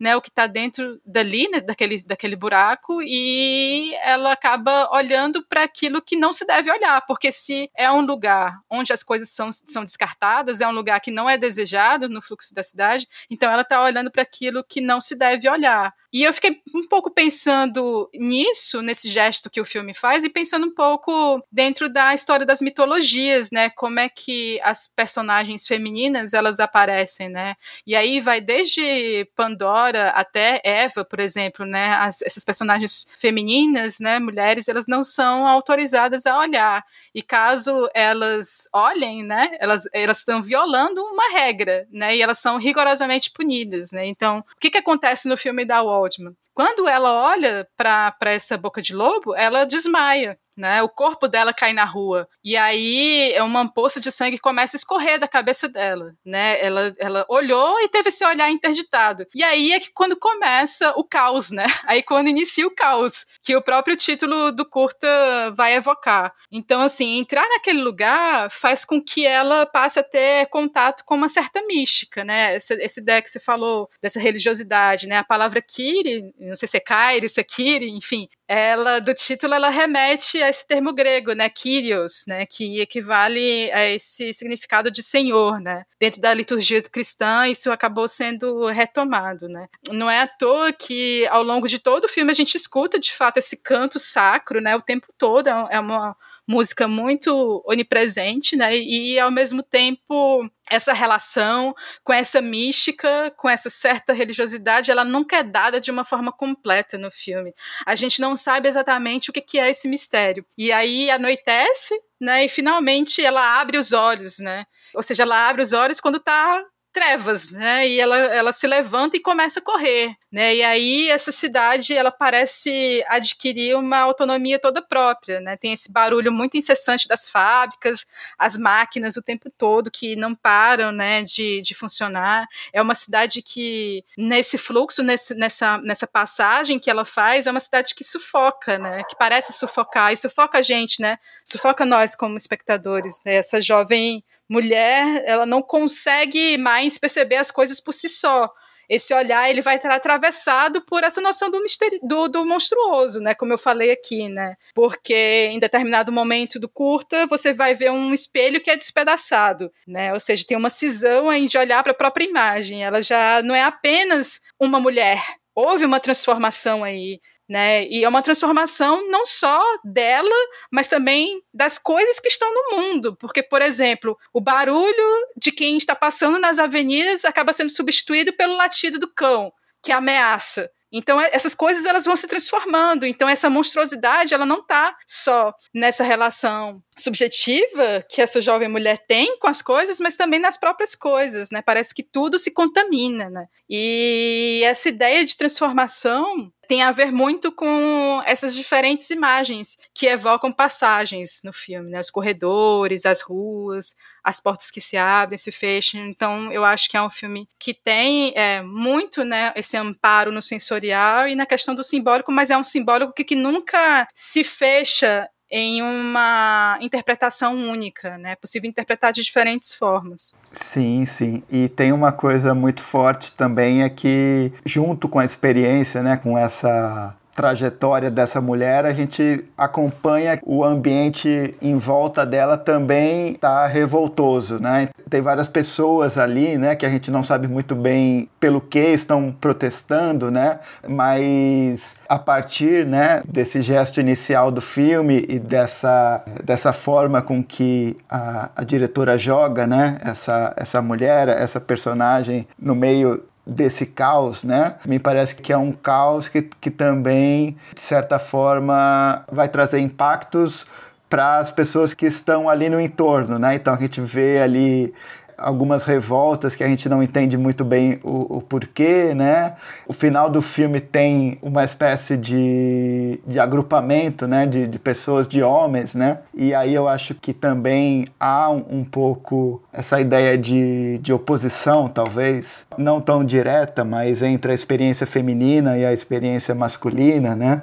né, o que está dentro dali, né, daquele, daquele buraco, e ela acaba olhando para aquilo que não se deve olhar, porque se é um lugar onde as coisas são, são descartadas, é um lugar que não é desejado no fluxo da cidade, então ela está olhando para aquilo que não se deve olhar. E eu fiquei um pouco pensando nisso, nesse gesto que o filme faz, e pensando um pouco dentro da história das mitologias, né? Como é que as personagens femininas elas aparecem, né? E aí vai desde Pandora até Eva, por exemplo, né? As, essas personagens femininas, né? Mulheres, elas não são autorizadas a olhar. E caso elas olhem, né? Elas, elas estão violando uma regra, né? E elas são rigorosamente punidas, né? Então, o que, que acontece no filme da Wall? Waldman. Quando ela olha para essa boca de lobo, ela desmaia né? O corpo dela cai na rua. E aí uma poça de sangue começa a escorrer da cabeça dela, né? Ela, ela olhou e teve esse olhar interditado. E aí é que quando começa o caos, né? Aí quando inicia o caos, que o próprio título do curta vai evocar. Então, assim, entrar naquele lugar faz com que ela passe a ter contato com uma certa mística, né? Essa, que você falou dessa religiosidade, né? A palavra Kiri, não sei se é Kairi, se é Kiri, enfim, ela do título ela remete a esse termo grego, né, Kyrios, né, que equivale a esse significado de senhor, né? Dentro da liturgia cristã, isso acabou sendo retomado, né? Não é à toa que ao longo de todo o filme a gente escuta de fato esse canto sacro, né, o tempo todo, é, é uma música muito onipresente, né? E ao mesmo tempo essa relação com essa mística, com essa certa religiosidade, ela nunca é dada de uma forma completa no filme. A gente não sabe exatamente o que é esse mistério. E aí anoitece, né? E finalmente ela abre os olhos, né? Ou seja, ela abre os olhos quando está trevas, né? E ela, ela se levanta e começa a correr, né? E aí essa cidade ela parece adquirir uma autonomia toda própria, né? Tem esse barulho muito incessante das fábricas, as máquinas o tempo todo que não param, né? De, de funcionar. É uma cidade que nesse fluxo, nesse, nessa nessa passagem que ela faz, é uma cidade que sufoca, né? Que parece sufocar e sufoca a gente, né? Sufoca nós como espectadores, né? Essa jovem mulher, ela não consegue mais perceber as coisas por si só. Esse olhar ele vai estar atravessado por essa noção do, do, do monstruoso, né? Como eu falei aqui, né? Porque em determinado momento do curta você vai ver um espelho que é despedaçado, né? Ou seja, tem uma cisão aí de olhar para a própria imagem. Ela já não é apenas uma mulher, houve uma transformação aí né? E é uma transformação não só dela, mas também das coisas que estão no mundo, porque por exemplo, o barulho de quem está passando nas avenidas acaba sendo substituído pelo latido do cão, que ameaça. Então é, essas coisas elas vão se transformando. Então essa monstruosidade ela não está só nessa relação subjetiva que essa jovem mulher tem com as coisas, mas também nas próprias coisas, né? Parece que tudo se contamina, né? E essa ideia de transformação tem a ver muito com essas diferentes imagens que evocam passagens no filme, né? Os corredores, as ruas, as portas que se abrem, se fecham. Então, eu acho que é um filme que tem é, muito, né, esse amparo no sensorial e na questão do simbólico, mas é um simbólico que, que nunca se fecha em uma interpretação única, né? É possível interpretar de diferentes formas. Sim, sim. E tem uma coisa muito forte também é que junto com a experiência, né, com essa trajetória dessa mulher, a gente acompanha o ambiente em volta dela também tá revoltoso, né? Tem várias pessoas ali, né, que a gente não sabe muito bem pelo que estão protestando, né? Mas a partir, né, desse gesto inicial do filme e dessa, dessa forma com que a, a diretora joga, né, essa, essa mulher, essa personagem no meio desse caos, né? Me parece que é um caos que, que também, de certa forma, vai trazer impactos para as pessoas que estão ali no entorno, né? Então a gente vê ali algumas revoltas que a gente não entende muito bem o, o porquê, né? O final do filme tem uma espécie de, de agrupamento, né? De, de pessoas, de homens, né? E aí eu acho que também há um, um pouco essa ideia de, de oposição, talvez, não tão direta, mas entre a experiência feminina e a experiência masculina, né?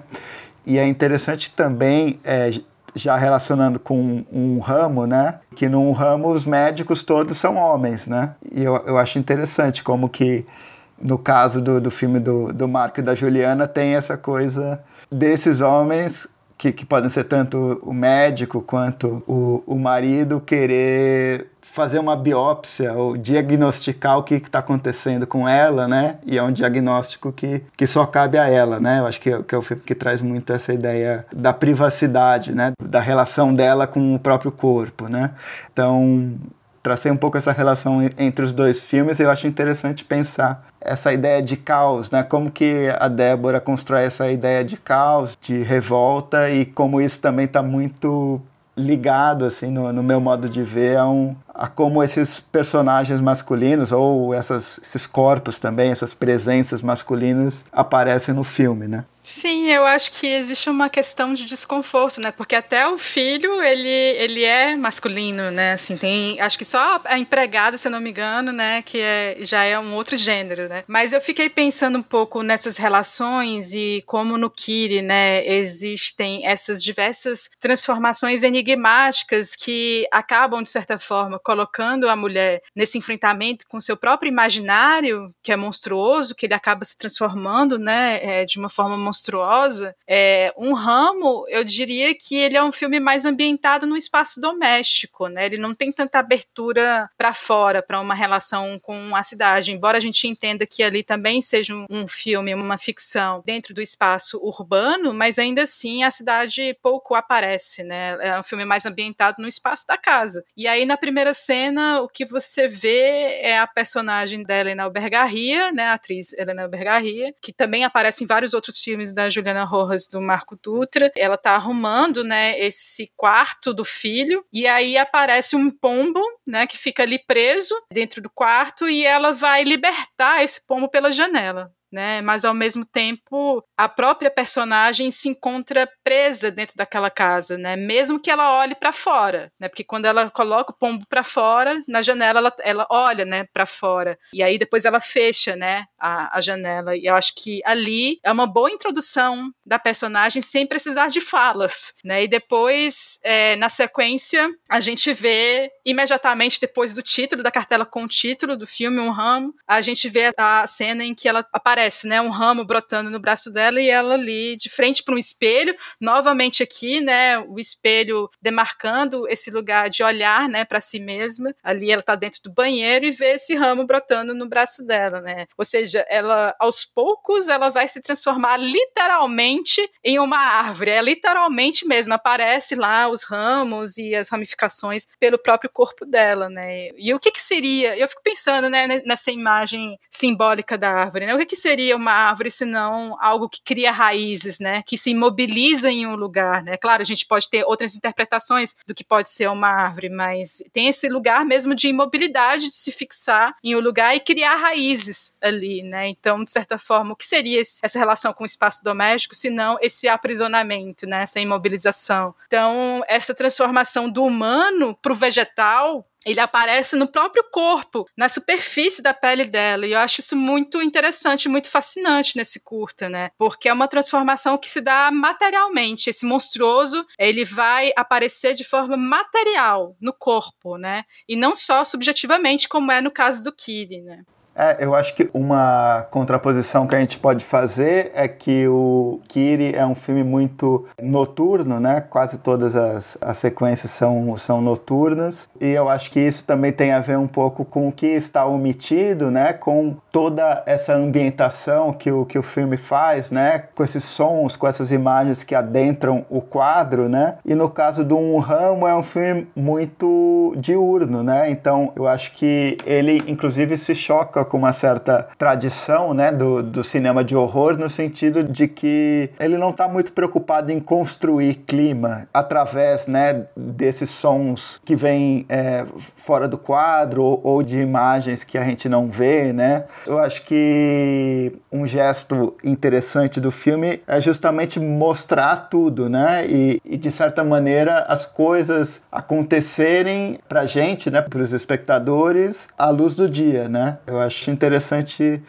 E é interessante também é, já relacionando com um ramo, né? Que num ramo os médicos todos são homens, né? E eu, eu acho interessante como que no caso do, do filme do, do Marco e da Juliana tem essa coisa desses homens que, que podem ser tanto o médico quanto o, o marido querer fazer uma biópsia ou diagnosticar o que está acontecendo com ela, né? E é um diagnóstico que, que só cabe a ela, né? Eu acho que, que é o filme que traz muito essa ideia da privacidade, né? Da relação dela com o próprio corpo, né? Então, tracei um pouco essa relação entre os dois filmes e eu acho interessante pensar essa ideia de caos, né? Como que a Débora constrói essa ideia de caos, de revolta e como isso também está muito ligado assim no, no, meu modo de ver a, um, a como esses personagens masculinos ou essas, esses corpos também essas presenças masculinas aparecem no filme né Sim, eu acho que existe uma questão de desconforto, né? Porque até o filho, ele, ele é masculino, né? Assim, tem, acho que só a empregada, se eu não me engano, né, que é, já é um outro gênero, né? Mas eu fiquei pensando um pouco nessas relações e como no Kiri, né, existem essas diversas transformações enigmáticas que acabam de certa forma colocando a mulher nesse enfrentamento com seu próprio imaginário, que é monstruoso, que ele acaba se transformando, né, é, de uma forma monstruosa monstruosa, é, um ramo, eu diria que ele é um filme mais ambientado no espaço doméstico, né? Ele não tem tanta abertura para fora, para uma relação com a cidade, embora a gente entenda que ali também seja um, um filme, uma ficção dentro do espaço urbano, mas ainda assim a cidade pouco aparece, né? É um filme mais ambientado no espaço da casa. E aí na primeira cena o que você vê é a personagem da Helena Albergarria, né, a atriz Helena Albergarria, que também aparece em vários outros filmes da Juliana Rojas do Marco Dutra. Ela tá arrumando, né, esse quarto do filho e aí aparece um pombo, né, que fica ali preso dentro do quarto e ela vai libertar esse pombo pela janela né? Mas ao mesmo tempo, a própria personagem se encontra presa dentro daquela casa, né? Mesmo que ela olhe para fora, né? Porque quando ela coloca o pombo para fora, na janela ela, ela olha, né, para fora. E aí depois ela fecha, né, a, a janela. E eu acho que ali é uma boa introdução da personagem sem precisar de falas, né? E depois, é, na sequência, a gente vê imediatamente depois do título da cartela com o título do filme Um Ramo, a gente vê a cena em que ela aparece aparece, né, um ramo brotando no braço dela e ela ali de frente para um espelho, novamente aqui, né, o espelho demarcando esse lugar de olhar, né, para si mesma. Ali ela está dentro do banheiro e vê esse ramo brotando no braço dela, né? Ou seja, ela aos poucos ela vai se transformar literalmente em uma árvore. É literalmente mesmo aparece lá os ramos e as ramificações pelo próprio corpo dela, né? E o que que seria? Eu fico pensando, né, nessa imagem simbólica da árvore, né? O que que seria uma árvore senão algo que cria raízes, né? Que se imobiliza em um lugar, né? Claro, a gente pode ter outras interpretações do que pode ser uma árvore, mas tem esse lugar mesmo de imobilidade, de se fixar em um lugar e criar raízes ali, né? Então, de certa forma, o que seria essa relação com o espaço doméstico, se não esse aprisionamento, né? Essa imobilização. Então, essa transformação do humano para o vegetal ele aparece no próprio corpo, na superfície da pele dela. E eu acho isso muito interessante, muito fascinante nesse curta, né? Porque é uma transformação que se dá materialmente. Esse monstruoso, ele vai aparecer de forma material no corpo, né? E não só subjetivamente, como é no caso do Kiri, né? É, eu acho que uma contraposição que a gente pode fazer é que o Kiri é um filme muito noturno, né? Quase todas as, as sequências são, são noturnas. E eu acho que isso também tem a ver um pouco com o que está omitido, né? Com toda essa ambientação que o, que o filme faz, né? Com esses sons, com essas imagens que adentram o quadro, né? E no caso do Um Ramo é um filme muito diurno, né? Então eu acho que ele inclusive se choca com uma certa tradição né, do, do cinema de horror, no sentido de que ele não está muito preocupado em construir clima através né, desses sons que vêm é, fora do quadro ou, ou, de imagens que a gente não vê. Né? Eu acho que um gesto interessante do filme é justamente mostrar tudo, né? E, e de certa maneira as coisas acontecerem para gente, né, para os espectadores, à luz do dia, né? Eu acho acho interessante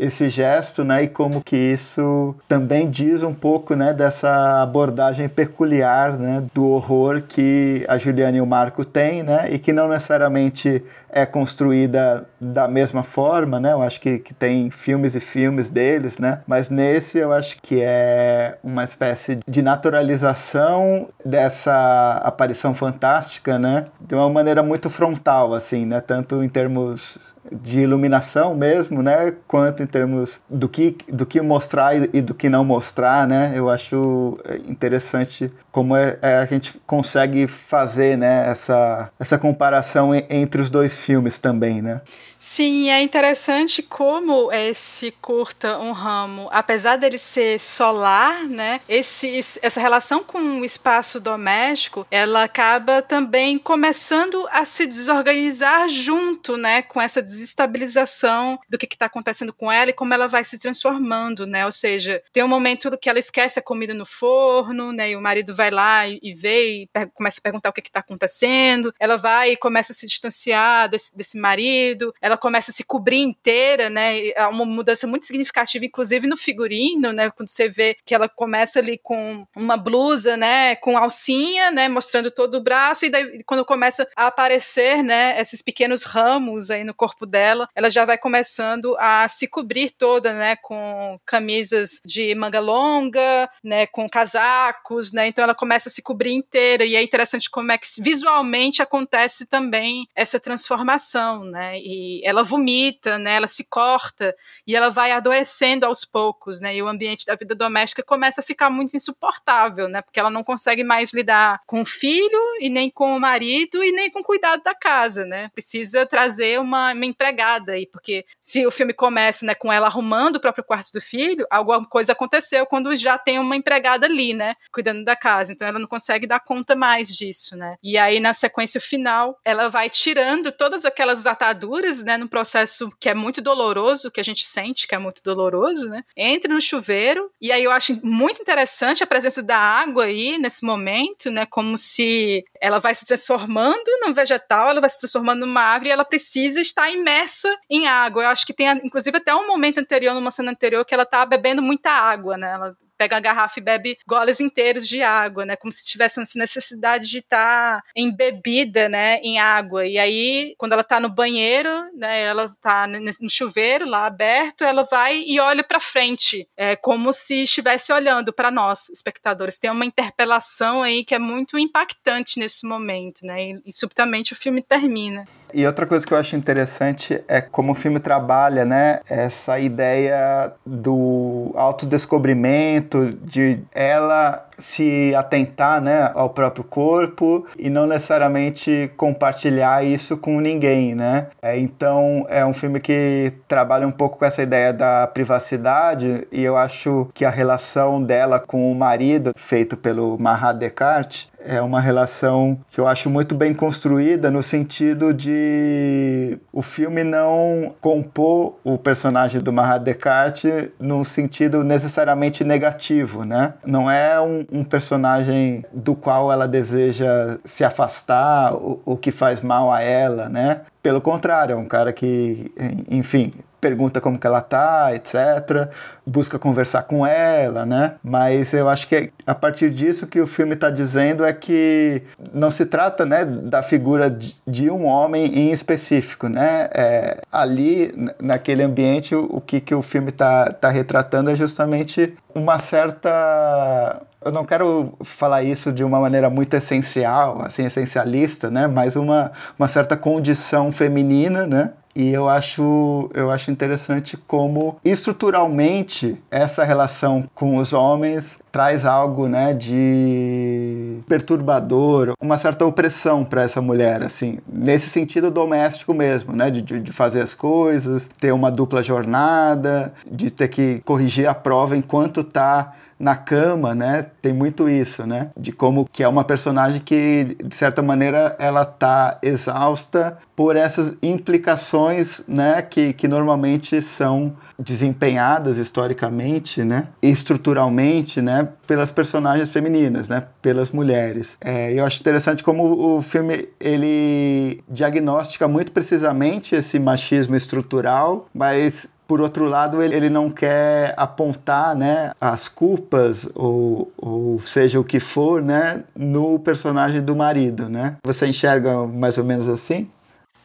esse gesto, né, e como que isso também diz um pouco, né, dessa abordagem peculiar, né, do horror que a Juliana e o Marco têm, né, e que não necessariamente é construída da mesma forma, né, eu acho que, que tem filmes e filmes deles, né, mas nesse eu acho que é uma espécie de naturalização dessa aparição fantástica, né, de uma maneira muito frontal, assim, né, tanto em termos de iluminação mesmo, né? Quanto em termos do que, do que mostrar e, do que não mostrar, né? Eu acho interessante como é, é, a gente consegue fazer, né? Essa, essa comparação entre os dois filmes também, né? Sim, é interessante como esse curta um ramo, apesar dele ser solar, né? Esse, essa relação com o espaço doméstico, ela acaba também começando a se desorganizar junto, né? Com essa desestabilização do que está acontecendo com ela e como ela vai se transformando, né? Ou seja, tem um momento que ela esquece a comida no forno, né? E o marido vai vai lá e, vê e começa a perguntar o que está acontecendo. Ela vai e começa a se distanciar desse, desse marido. Ela começa a se cobrir inteira, né? Há uma mudança muito significativa, inclusive no figurino, né? Quando você vê que ela começa ali com uma blusa, né? Com alcinha, né? Mostrando todo o braço e daí quando começa a aparecer, né? Esses pequenos ramos aí no corpo dela, ela já vai começando a se cobrir toda, né? Com camisas de manga longa, né? Com casacos, né? Então ela começa a se cobrir inteira e é interessante como é que visualmente acontece também essa transformação, né? E ela vomita, né? Ela se corta e ela vai adoecendo aos poucos, né? E o ambiente da vida doméstica começa a ficar muito insuportável, né? Porque ela não consegue mais lidar com o filho e nem com o marido e nem com o cuidado da casa, né? Precisa trazer uma, uma empregada aí, porque se o filme começa, né, com ela arrumando o próprio quarto do filho, alguma coisa aconteceu quando já tem uma empregada ali, né, cuidando da casa. Então ela não consegue dar conta mais disso, né? E aí na sequência final, ela vai tirando todas aquelas ataduras, né, num processo que é muito doloroso, que a gente sente que é muito doloroso, né? Entra no chuveiro e aí eu acho muito interessante a presença da água aí nesse momento, né, como se ela vai se transformando num vegetal, ela vai se transformando numa árvore e ela precisa estar imersa em água. Eu acho que tem, inclusive, até um momento anterior, numa cena anterior, que ela tá bebendo muita água, né? Ela pega a garrafa e bebe goles inteiros de água, né? Como se tivesse essa necessidade de estar tá embebida, né, em água. E aí, quando ela tá no banheiro, né, ela tá no chuveiro lá aberto, ela vai e olha para frente, é como se estivesse olhando para nós, espectadores. Tem uma interpelação aí que é muito impactante nesse momento, né? E, e subitamente o filme termina. E outra coisa que eu acho interessante é como o filme trabalha, né, essa ideia do autodescobrimento, de ela se atentar né, ao próprio corpo e não necessariamente compartilhar isso com ninguém, né? É, então é um filme que trabalha um pouco com essa ideia da privacidade e eu acho que a relação dela com o marido, feito pelo Mahat Descartes, é uma relação que eu acho muito bem construída no sentido de o filme não compor o personagem do Mahat Descartes num sentido necessariamente negativo, né? Não é um, um personagem do qual ela deseja se afastar, o, o que faz mal a ela, né? Pelo contrário, é um cara que, enfim, pergunta como que ela tá, etc. Busca conversar com ela, né? Mas eu acho que a partir disso que o filme está dizendo é que não se trata, né, da figura de um homem em específico, né? É, ali, naquele ambiente, o que, que o filme está tá retratando é justamente uma certa eu não quero falar isso de uma maneira muito essencial, assim, essencialista, né? Mas uma, uma certa condição feminina, né? E eu acho, eu acho interessante como estruturalmente essa relação com os homens traz algo né, de perturbador, uma certa opressão para essa mulher, assim, nesse sentido doméstico mesmo, né, de, de fazer as coisas, ter uma dupla jornada, de ter que corrigir a prova enquanto está na cama, né? Tem muito isso, né? De como que é uma personagem que, de certa maneira, ela tá exausta por essas implicações, né? Que, que normalmente são desempenhadas historicamente, né? Estruturalmente, né? Pelas personagens femininas, né? Pelas mulheres. É, eu acho interessante como o filme, ele diagnostica muito precisamente esse machismo estrutural, mas por outro lado, ele, ele não quer apontar né, as culpas, ou, ou seja o que for, né, no personagem do marido. Né? Você enxerga mais ou menos assim?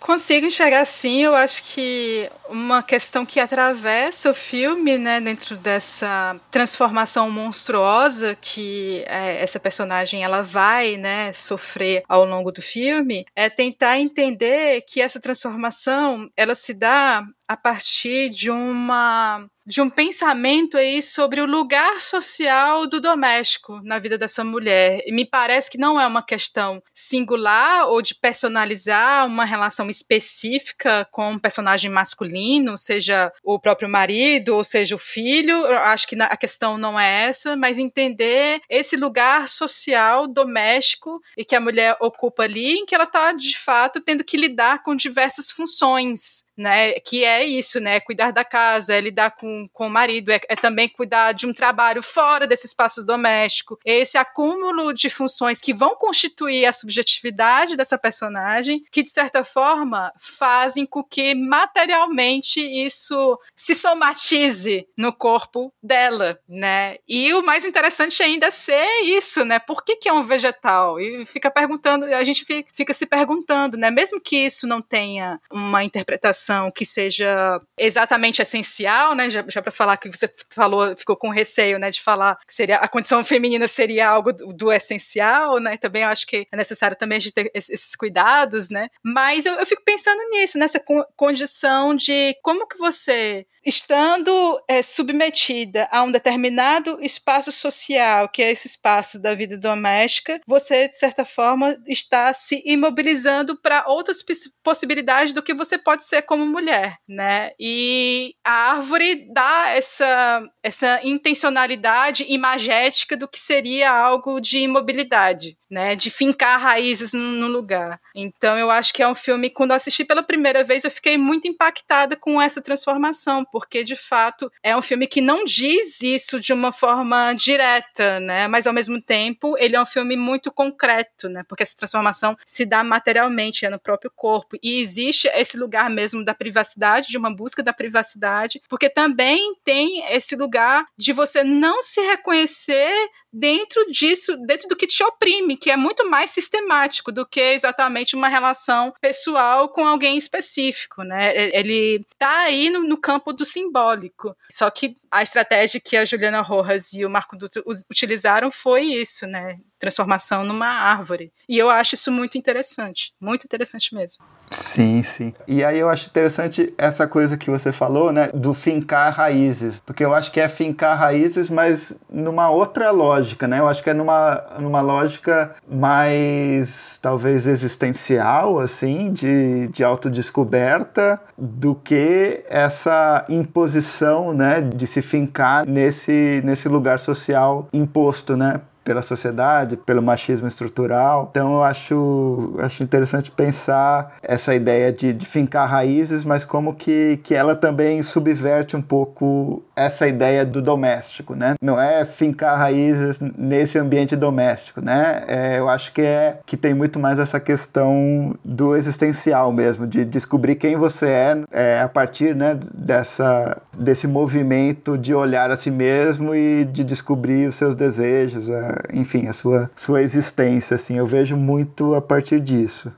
Consigo enxergar assim, eu acho que uma questão que atravessa o filme, né, dentro dessa transformação monstruosa que é, essa personagem ela vai, né, sofrer ao longo do filme, é tentar entender que essa transformação ela se dá a partir de uma de um pensamento aí sobre o lugar social do doméstico na vida dessa mulher. E me parece que não é uma questão singular ou de personalizar uma relação específica com um personagem masculino, seja o próprio marido ou seja o filho. Eu acho que a questão não é essa, mas entender esse lugar social doméstico e que a mulher ocupa ali, em que ela está de fato tendo que lidar com diversas funções né? Que é isso, né? Cuidar da casa, é lidar com, com o marido, é, é também cuidar de um trabalho fora desse espaço doméstico. Esse acúmulo de funções que vão constituir a subjetividade dessa personagem, que de certa forma fazem com que materialmente isso se somatize no corpo dela, né? E o mais interessante ainda é ser isso, né? Por que, que é um vegetal? E fica perguntando, a gente fica se perguntando, né? Mesmo que isso não tenha uma interpretação que seja exatamente essencial, né? Já, já para falar que você falou, ficou com receio, né? De falar que seria a condição feminina seria algo do, do essencial, né? Também acho que é necessário também a gente ter esses cuidados, né? Mas eu, eu fico pensando nisso, nessa condição de como que você estando é, submetida a um determinado espaço social, que é esse espaço da vida doméstica, você, de certa forma, está se imobilizando para outras possibilidades do que você pode ser como mulher, né? E a árvore dá essa, essa intencionalidade imagética do que seria algo de imobilidade, né? De fincar raízes no lugar. Então, eu acho que é um filme, quando eu assisti pela primeira vez, eu fiquei muito impactada com essa transformação, porque de fato é um filme que não diz isso de uma forma direta, né? Mas ao mesmo tempo ele é um filme muito concreto, né? Porque essa transformação se dá materialmente, é no próprio corpo e existe esse lugar mesmo da privacidade, de uma busca da privacidade, porque também tem esse lugar de você não se reconhecer dentro disso, dentro do que te oprime, que é muito mais sistemático do que exatamente uma relação pessoal com alguém específico, né? Ele tá aí no, no campo do simbólico. Só que a estratégia que a Juliana Rojas e o Marco Dutra utilizaram foi isso, né? Transformação numa árvore. E eu acho isso muito interessante, muito interessante mesmo. Sim, sim. E aí eu acho interessante essa coisa que você falou, né, do fincar raízes, porque eu acho que é fincar raízes, mas numa outra lógica, né? Eu acho que é numa, numa lógica mais talvez existencial, assim, de, de autodescoberta, do que essa imposição, né, de se fincar nesse, nesse lugar social imposto, né, pela sociedade, pelo machismo estrutural. Então eu acho, acho interessante pensar essa ideia de, de fincar raízes, mas como que, que ela também subverte um pouco essa ideia do doméstico, né? Não é fincar raízes nesse ambiente doméstico, né? É, eu acho que é que tem muito mais essa questão do existencial mesmo, de descobrir quem você é, é a partir, né, dessa desse movimento de olhar a si mesmo e de descobrir os seus desejos, a, enfim, a sua sua existência, assim. Eu vejo muito a partir disso.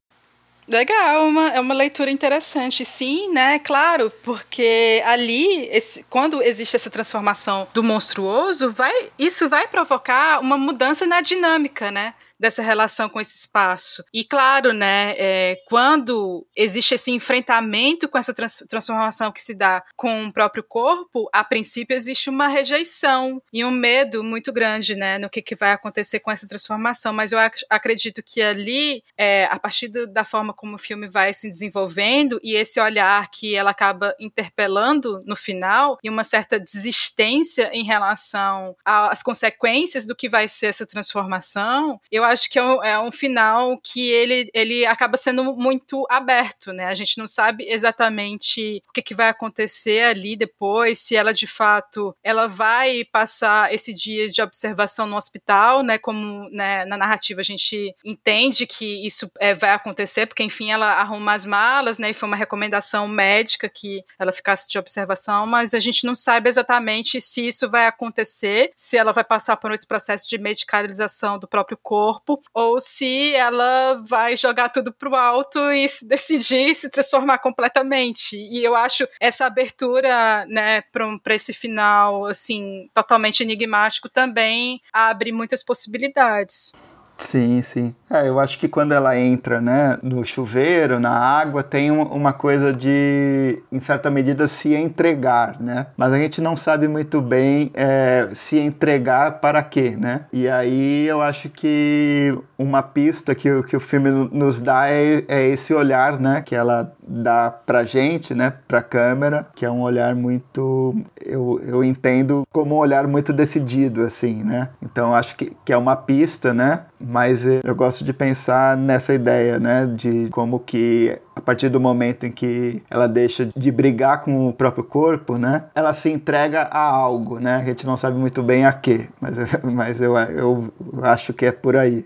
Legal, uma, é uma leitura interessante, sim, né? Claro, porque ali, esse, quando existe essa transformação do monstruoso, vai, isso vai provocar uma mudança na dinâmica, né? Dessa relação com esse espaço. E claro, né, é, quando existe esse enfrentamento com essa trans transformação que se dá com o próprio corpo, a princípio existe uma rejeição e um medo muito grande, né, no que, que vai acontecer com essa transformação. Mas eu ac acredito que ali, é, a partir do, da forma como o filme vai se desenvolvendo e esse olhar que ela acaba interpelando no final e uma certa desistência em relação às consequências do que vai ser essa transformação, eu acho que é um, é um, final que ele, ele acaba sendo muito aberto, né? A gente não sabe exatamente o que, que vai acontecer ali depois, se ela de fato ela vai passar esse dia de observação no hospital, né? Como né, na narrativa a gente entende que isso é, vai acontecer, porque enfim ela arruma as malas, né? E foi uma recomendação médica que ela ficasse de observação, mas a gente não sabe exatamente se isso vai acontecer, se ela vai passar por esse processo de medicalização do próprio corpo corpo, ou se ela vai jogar tudo pro alto e se decidir se transformar completamente. E eu acho essa abertura, né, para esse final, assim, totalmente enigmático também abre muitas possibilidades. Sim, sim. É, eu acho que quando ela entra né, no chuveiro, na água, tem uma coisa de, em certa medida, se entregar, né? Mas a gente não sabe muito bem é, se entregar para quê, né? E aí eu acho que uma pista que, que o filme nos dá é, é esse olhar, né? Que ela dá pra gente, né, pra câmera, que é um olhar muito, eu, eu entendo como um olhar muito decidido, assim, né? Então acho que, que é uma pista, né? Mas eu gosto de pensar nessa ideia, né, de como que a partir do momento em que ela deixa de brigar com o próprio corpo, né, ela se entrega a algo, né? A gente não sabe muito bem a quê, mas, mas eu, eu acho que é por aí.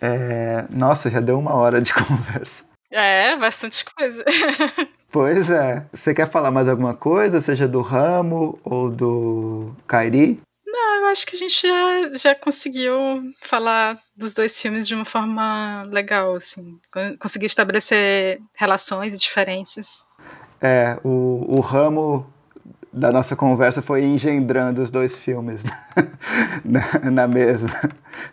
É, nossa, já deu uma hora de conversa. É, bastante coisa. pois é. Você quer falar mais alguma coisa, seja do Ramo ou do Kairi? Não, eu acho que a gente já, já conseguiu falar dos dois filmes de uma forma legal, assim. Conseguiu estabelecer relações e diferenças. É, o, o ramo da nossa conversa foi engendrando os dois filmes na, na, mesma,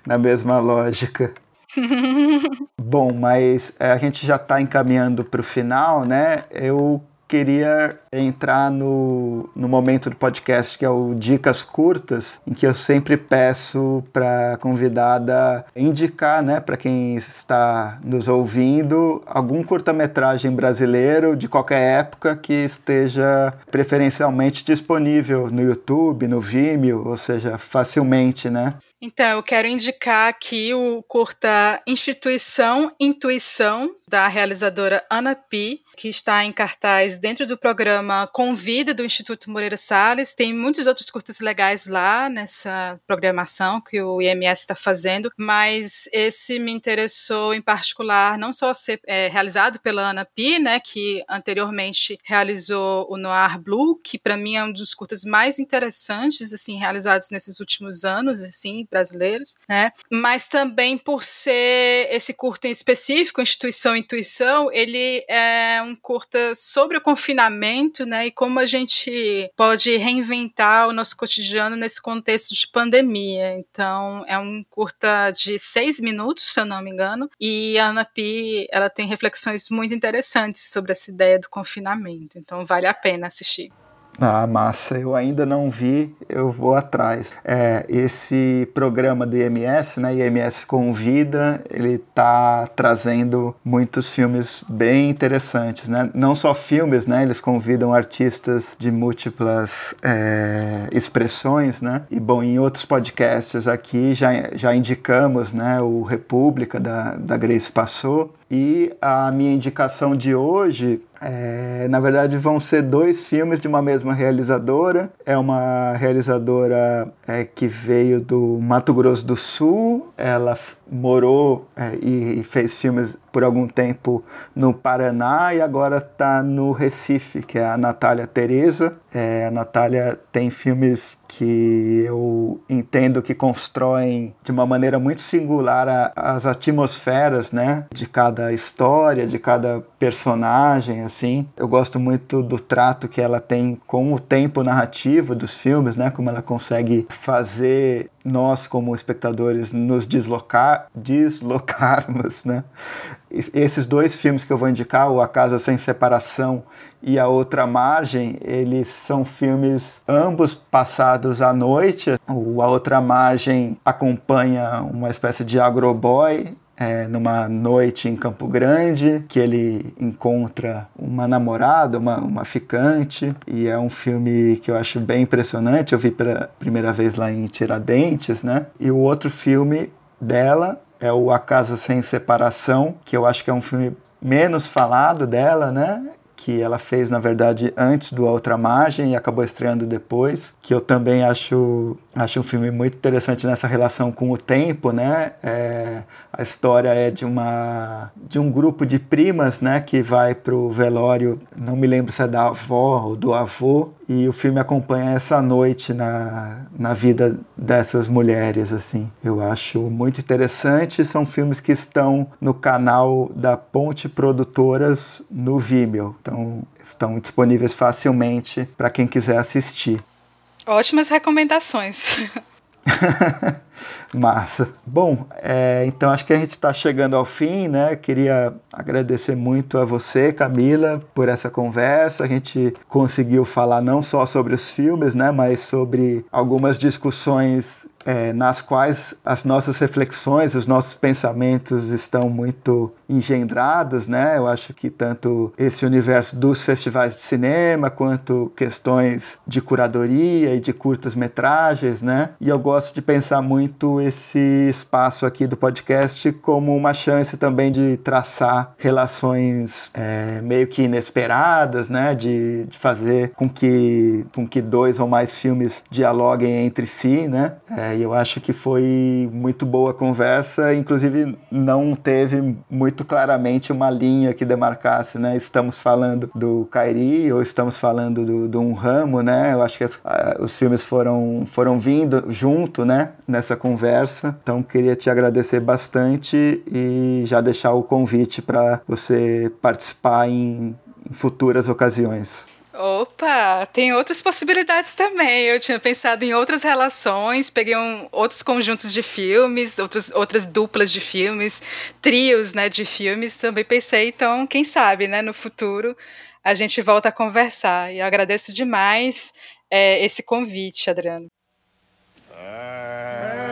na mesma lógica. Bom, mas é, a gente já está encaminhando para o final, né? Eu queria entrar no, no momento do podcast que é o Dicas Curtas, em que eu sempre peço para convidada indicar, né, para quem está nos ouvindo, algum curta-metragem brasileiro de qualquer época que esteja preferencialmente disponível no YouTube, no Vimeo, ou seja, facilmente, né? Então, eu quero indicar aqui o curta Instituição Intuição, da realizadora Ana Pi, que está em cartaz dentro do programa Convida do Instituto Moreira Salles. Tem muitos outros curtas legais lá nessa programação que o IMS está fazendo, mas esse me interessou em particular não só ser é, realizado pela Ana Pi, né, que anteriormente realizou o Noir Blue, que para mim é um dos curtas mais interessantes assim realizados nesses últimos anos, assim, brasileiros, né? Mas também por ser esse curta em específico, Instituição Intuição, ele é um curta sobre o confinamento, né, e como a gente pode reinventar o nosso cotidiano nesse contexto de pandemia. Então, é um curta de seis minutos, se eu não me engano, e a Ana Pi, ela tem reflexões muito interessantes sobre essa ideia do confinamento. Então, vale a pena assistir. Ah, massa, eu ainda não vi, eu vou atrás. É, esse programa do IMS, né, IMS Convida, ele tá trazendo muitos filmes bem interessantes, né? Não só filmes, né, eles convidam artistas de múltiplas é, expressões, né? E bom, em outros podcasts aqui já, já indicamos, né, o República da, da Grace Passou, e a minha indicação de hoje, é, na verdade, vão ser dois filmes de uma mesma realizadora. É uma realizadora é, que veio do Mato Grosso do Sul. Ela morou é, e, fez filmes por algum tempo no Paraná e agora está no Recife, que é a Natália Tereza. É, a Natália tem filmes que eu entendo que constroem de uma maneira muito singular a, as atmosferas, né, de cada história, de cada personagem, assim. Eu gosto muito do trato que ela tem com o tempo narrativo dos filmes, né, como ela consegue fazer nós como espectadores nos deslocar, deslocarmos, né? Esses dois filmes que eu vou indicar, o A Casa Sem Separação e A Outra Margem, eles são filmes ambos passados à noite. O A Outra Margem acompanha uma espécie de agroboy é, numa noite em Campo Grande, que ele encontra uma namorada, uma, uma ficante, e é um filme que eu acho bem impressionante. Eu vi pela primeira vez lá em Tiradentes, né? E o outro filme dela é o A Casa Sem Separação, que eu acho que é um filme menos falado dela, né? que ela fez, na verdade, antes do A Outra Margem e acabou estreando depois, que eu também acho, acho um filme muito interessante nessa relação com o tempo, né? É, a história é de uma de um grupo de primas, né, que vai pro velório, não me lembro se é da avó ou do avô, e o filme acompanha essa noite na, na vida dessas mulheres, assim. Eu acho muito interessante, são filmes que estão no canal da Ponte Produtoras no Vimeo, então estão disponíveis facilmente para quem quiser assistir. Ótimas recomendações. Massa. Bom, é, então acho que a gente está chegando ao fim, né? Queria agradecer muito a você, Camila, por essa conversa. A gente conseguiu falar não só sobre os filmes, né? Mas sobre algumas discussões é, nas quais as nossas reflexões, os nossos pensamentos estão muito engendrados, né? Eu acho que tanto esse universo dos festivais de cinema quanto questões de curadoria e de curtas metragens, né? E eu gosto de pensar muito esse espaço aqui do podcast como uma chance também de traçar relações é, meio que inesperadas, né? De, de, fazer com que com que dois ou mais filmes dialoguem entre si, né? É, eu acho que foi muito boa a conversa, inclusive não teve muito claramente uma linha que demarcasse, né? Estamos falando do Kairi ou estamos falando do, do Um Ramo, né? Eu acho que as, uh, os filmes foram, foram vindo junto, né? Nessa conversa. Então, queria te agradecer bastante e já deixar o convite para você participar em, em futuras ocasiões. Opa, tem outras possibilidades também. Eu tinha pensado em outras relações, peguei um, outros conjuntos de filmes, outras, outras duplas de filmes, trios né, de filmes. Também pensei, então, quem sabe, né, no futuro a gente volta a conversar. E eu agradeço demais é, esse convite, Adriano. Ah.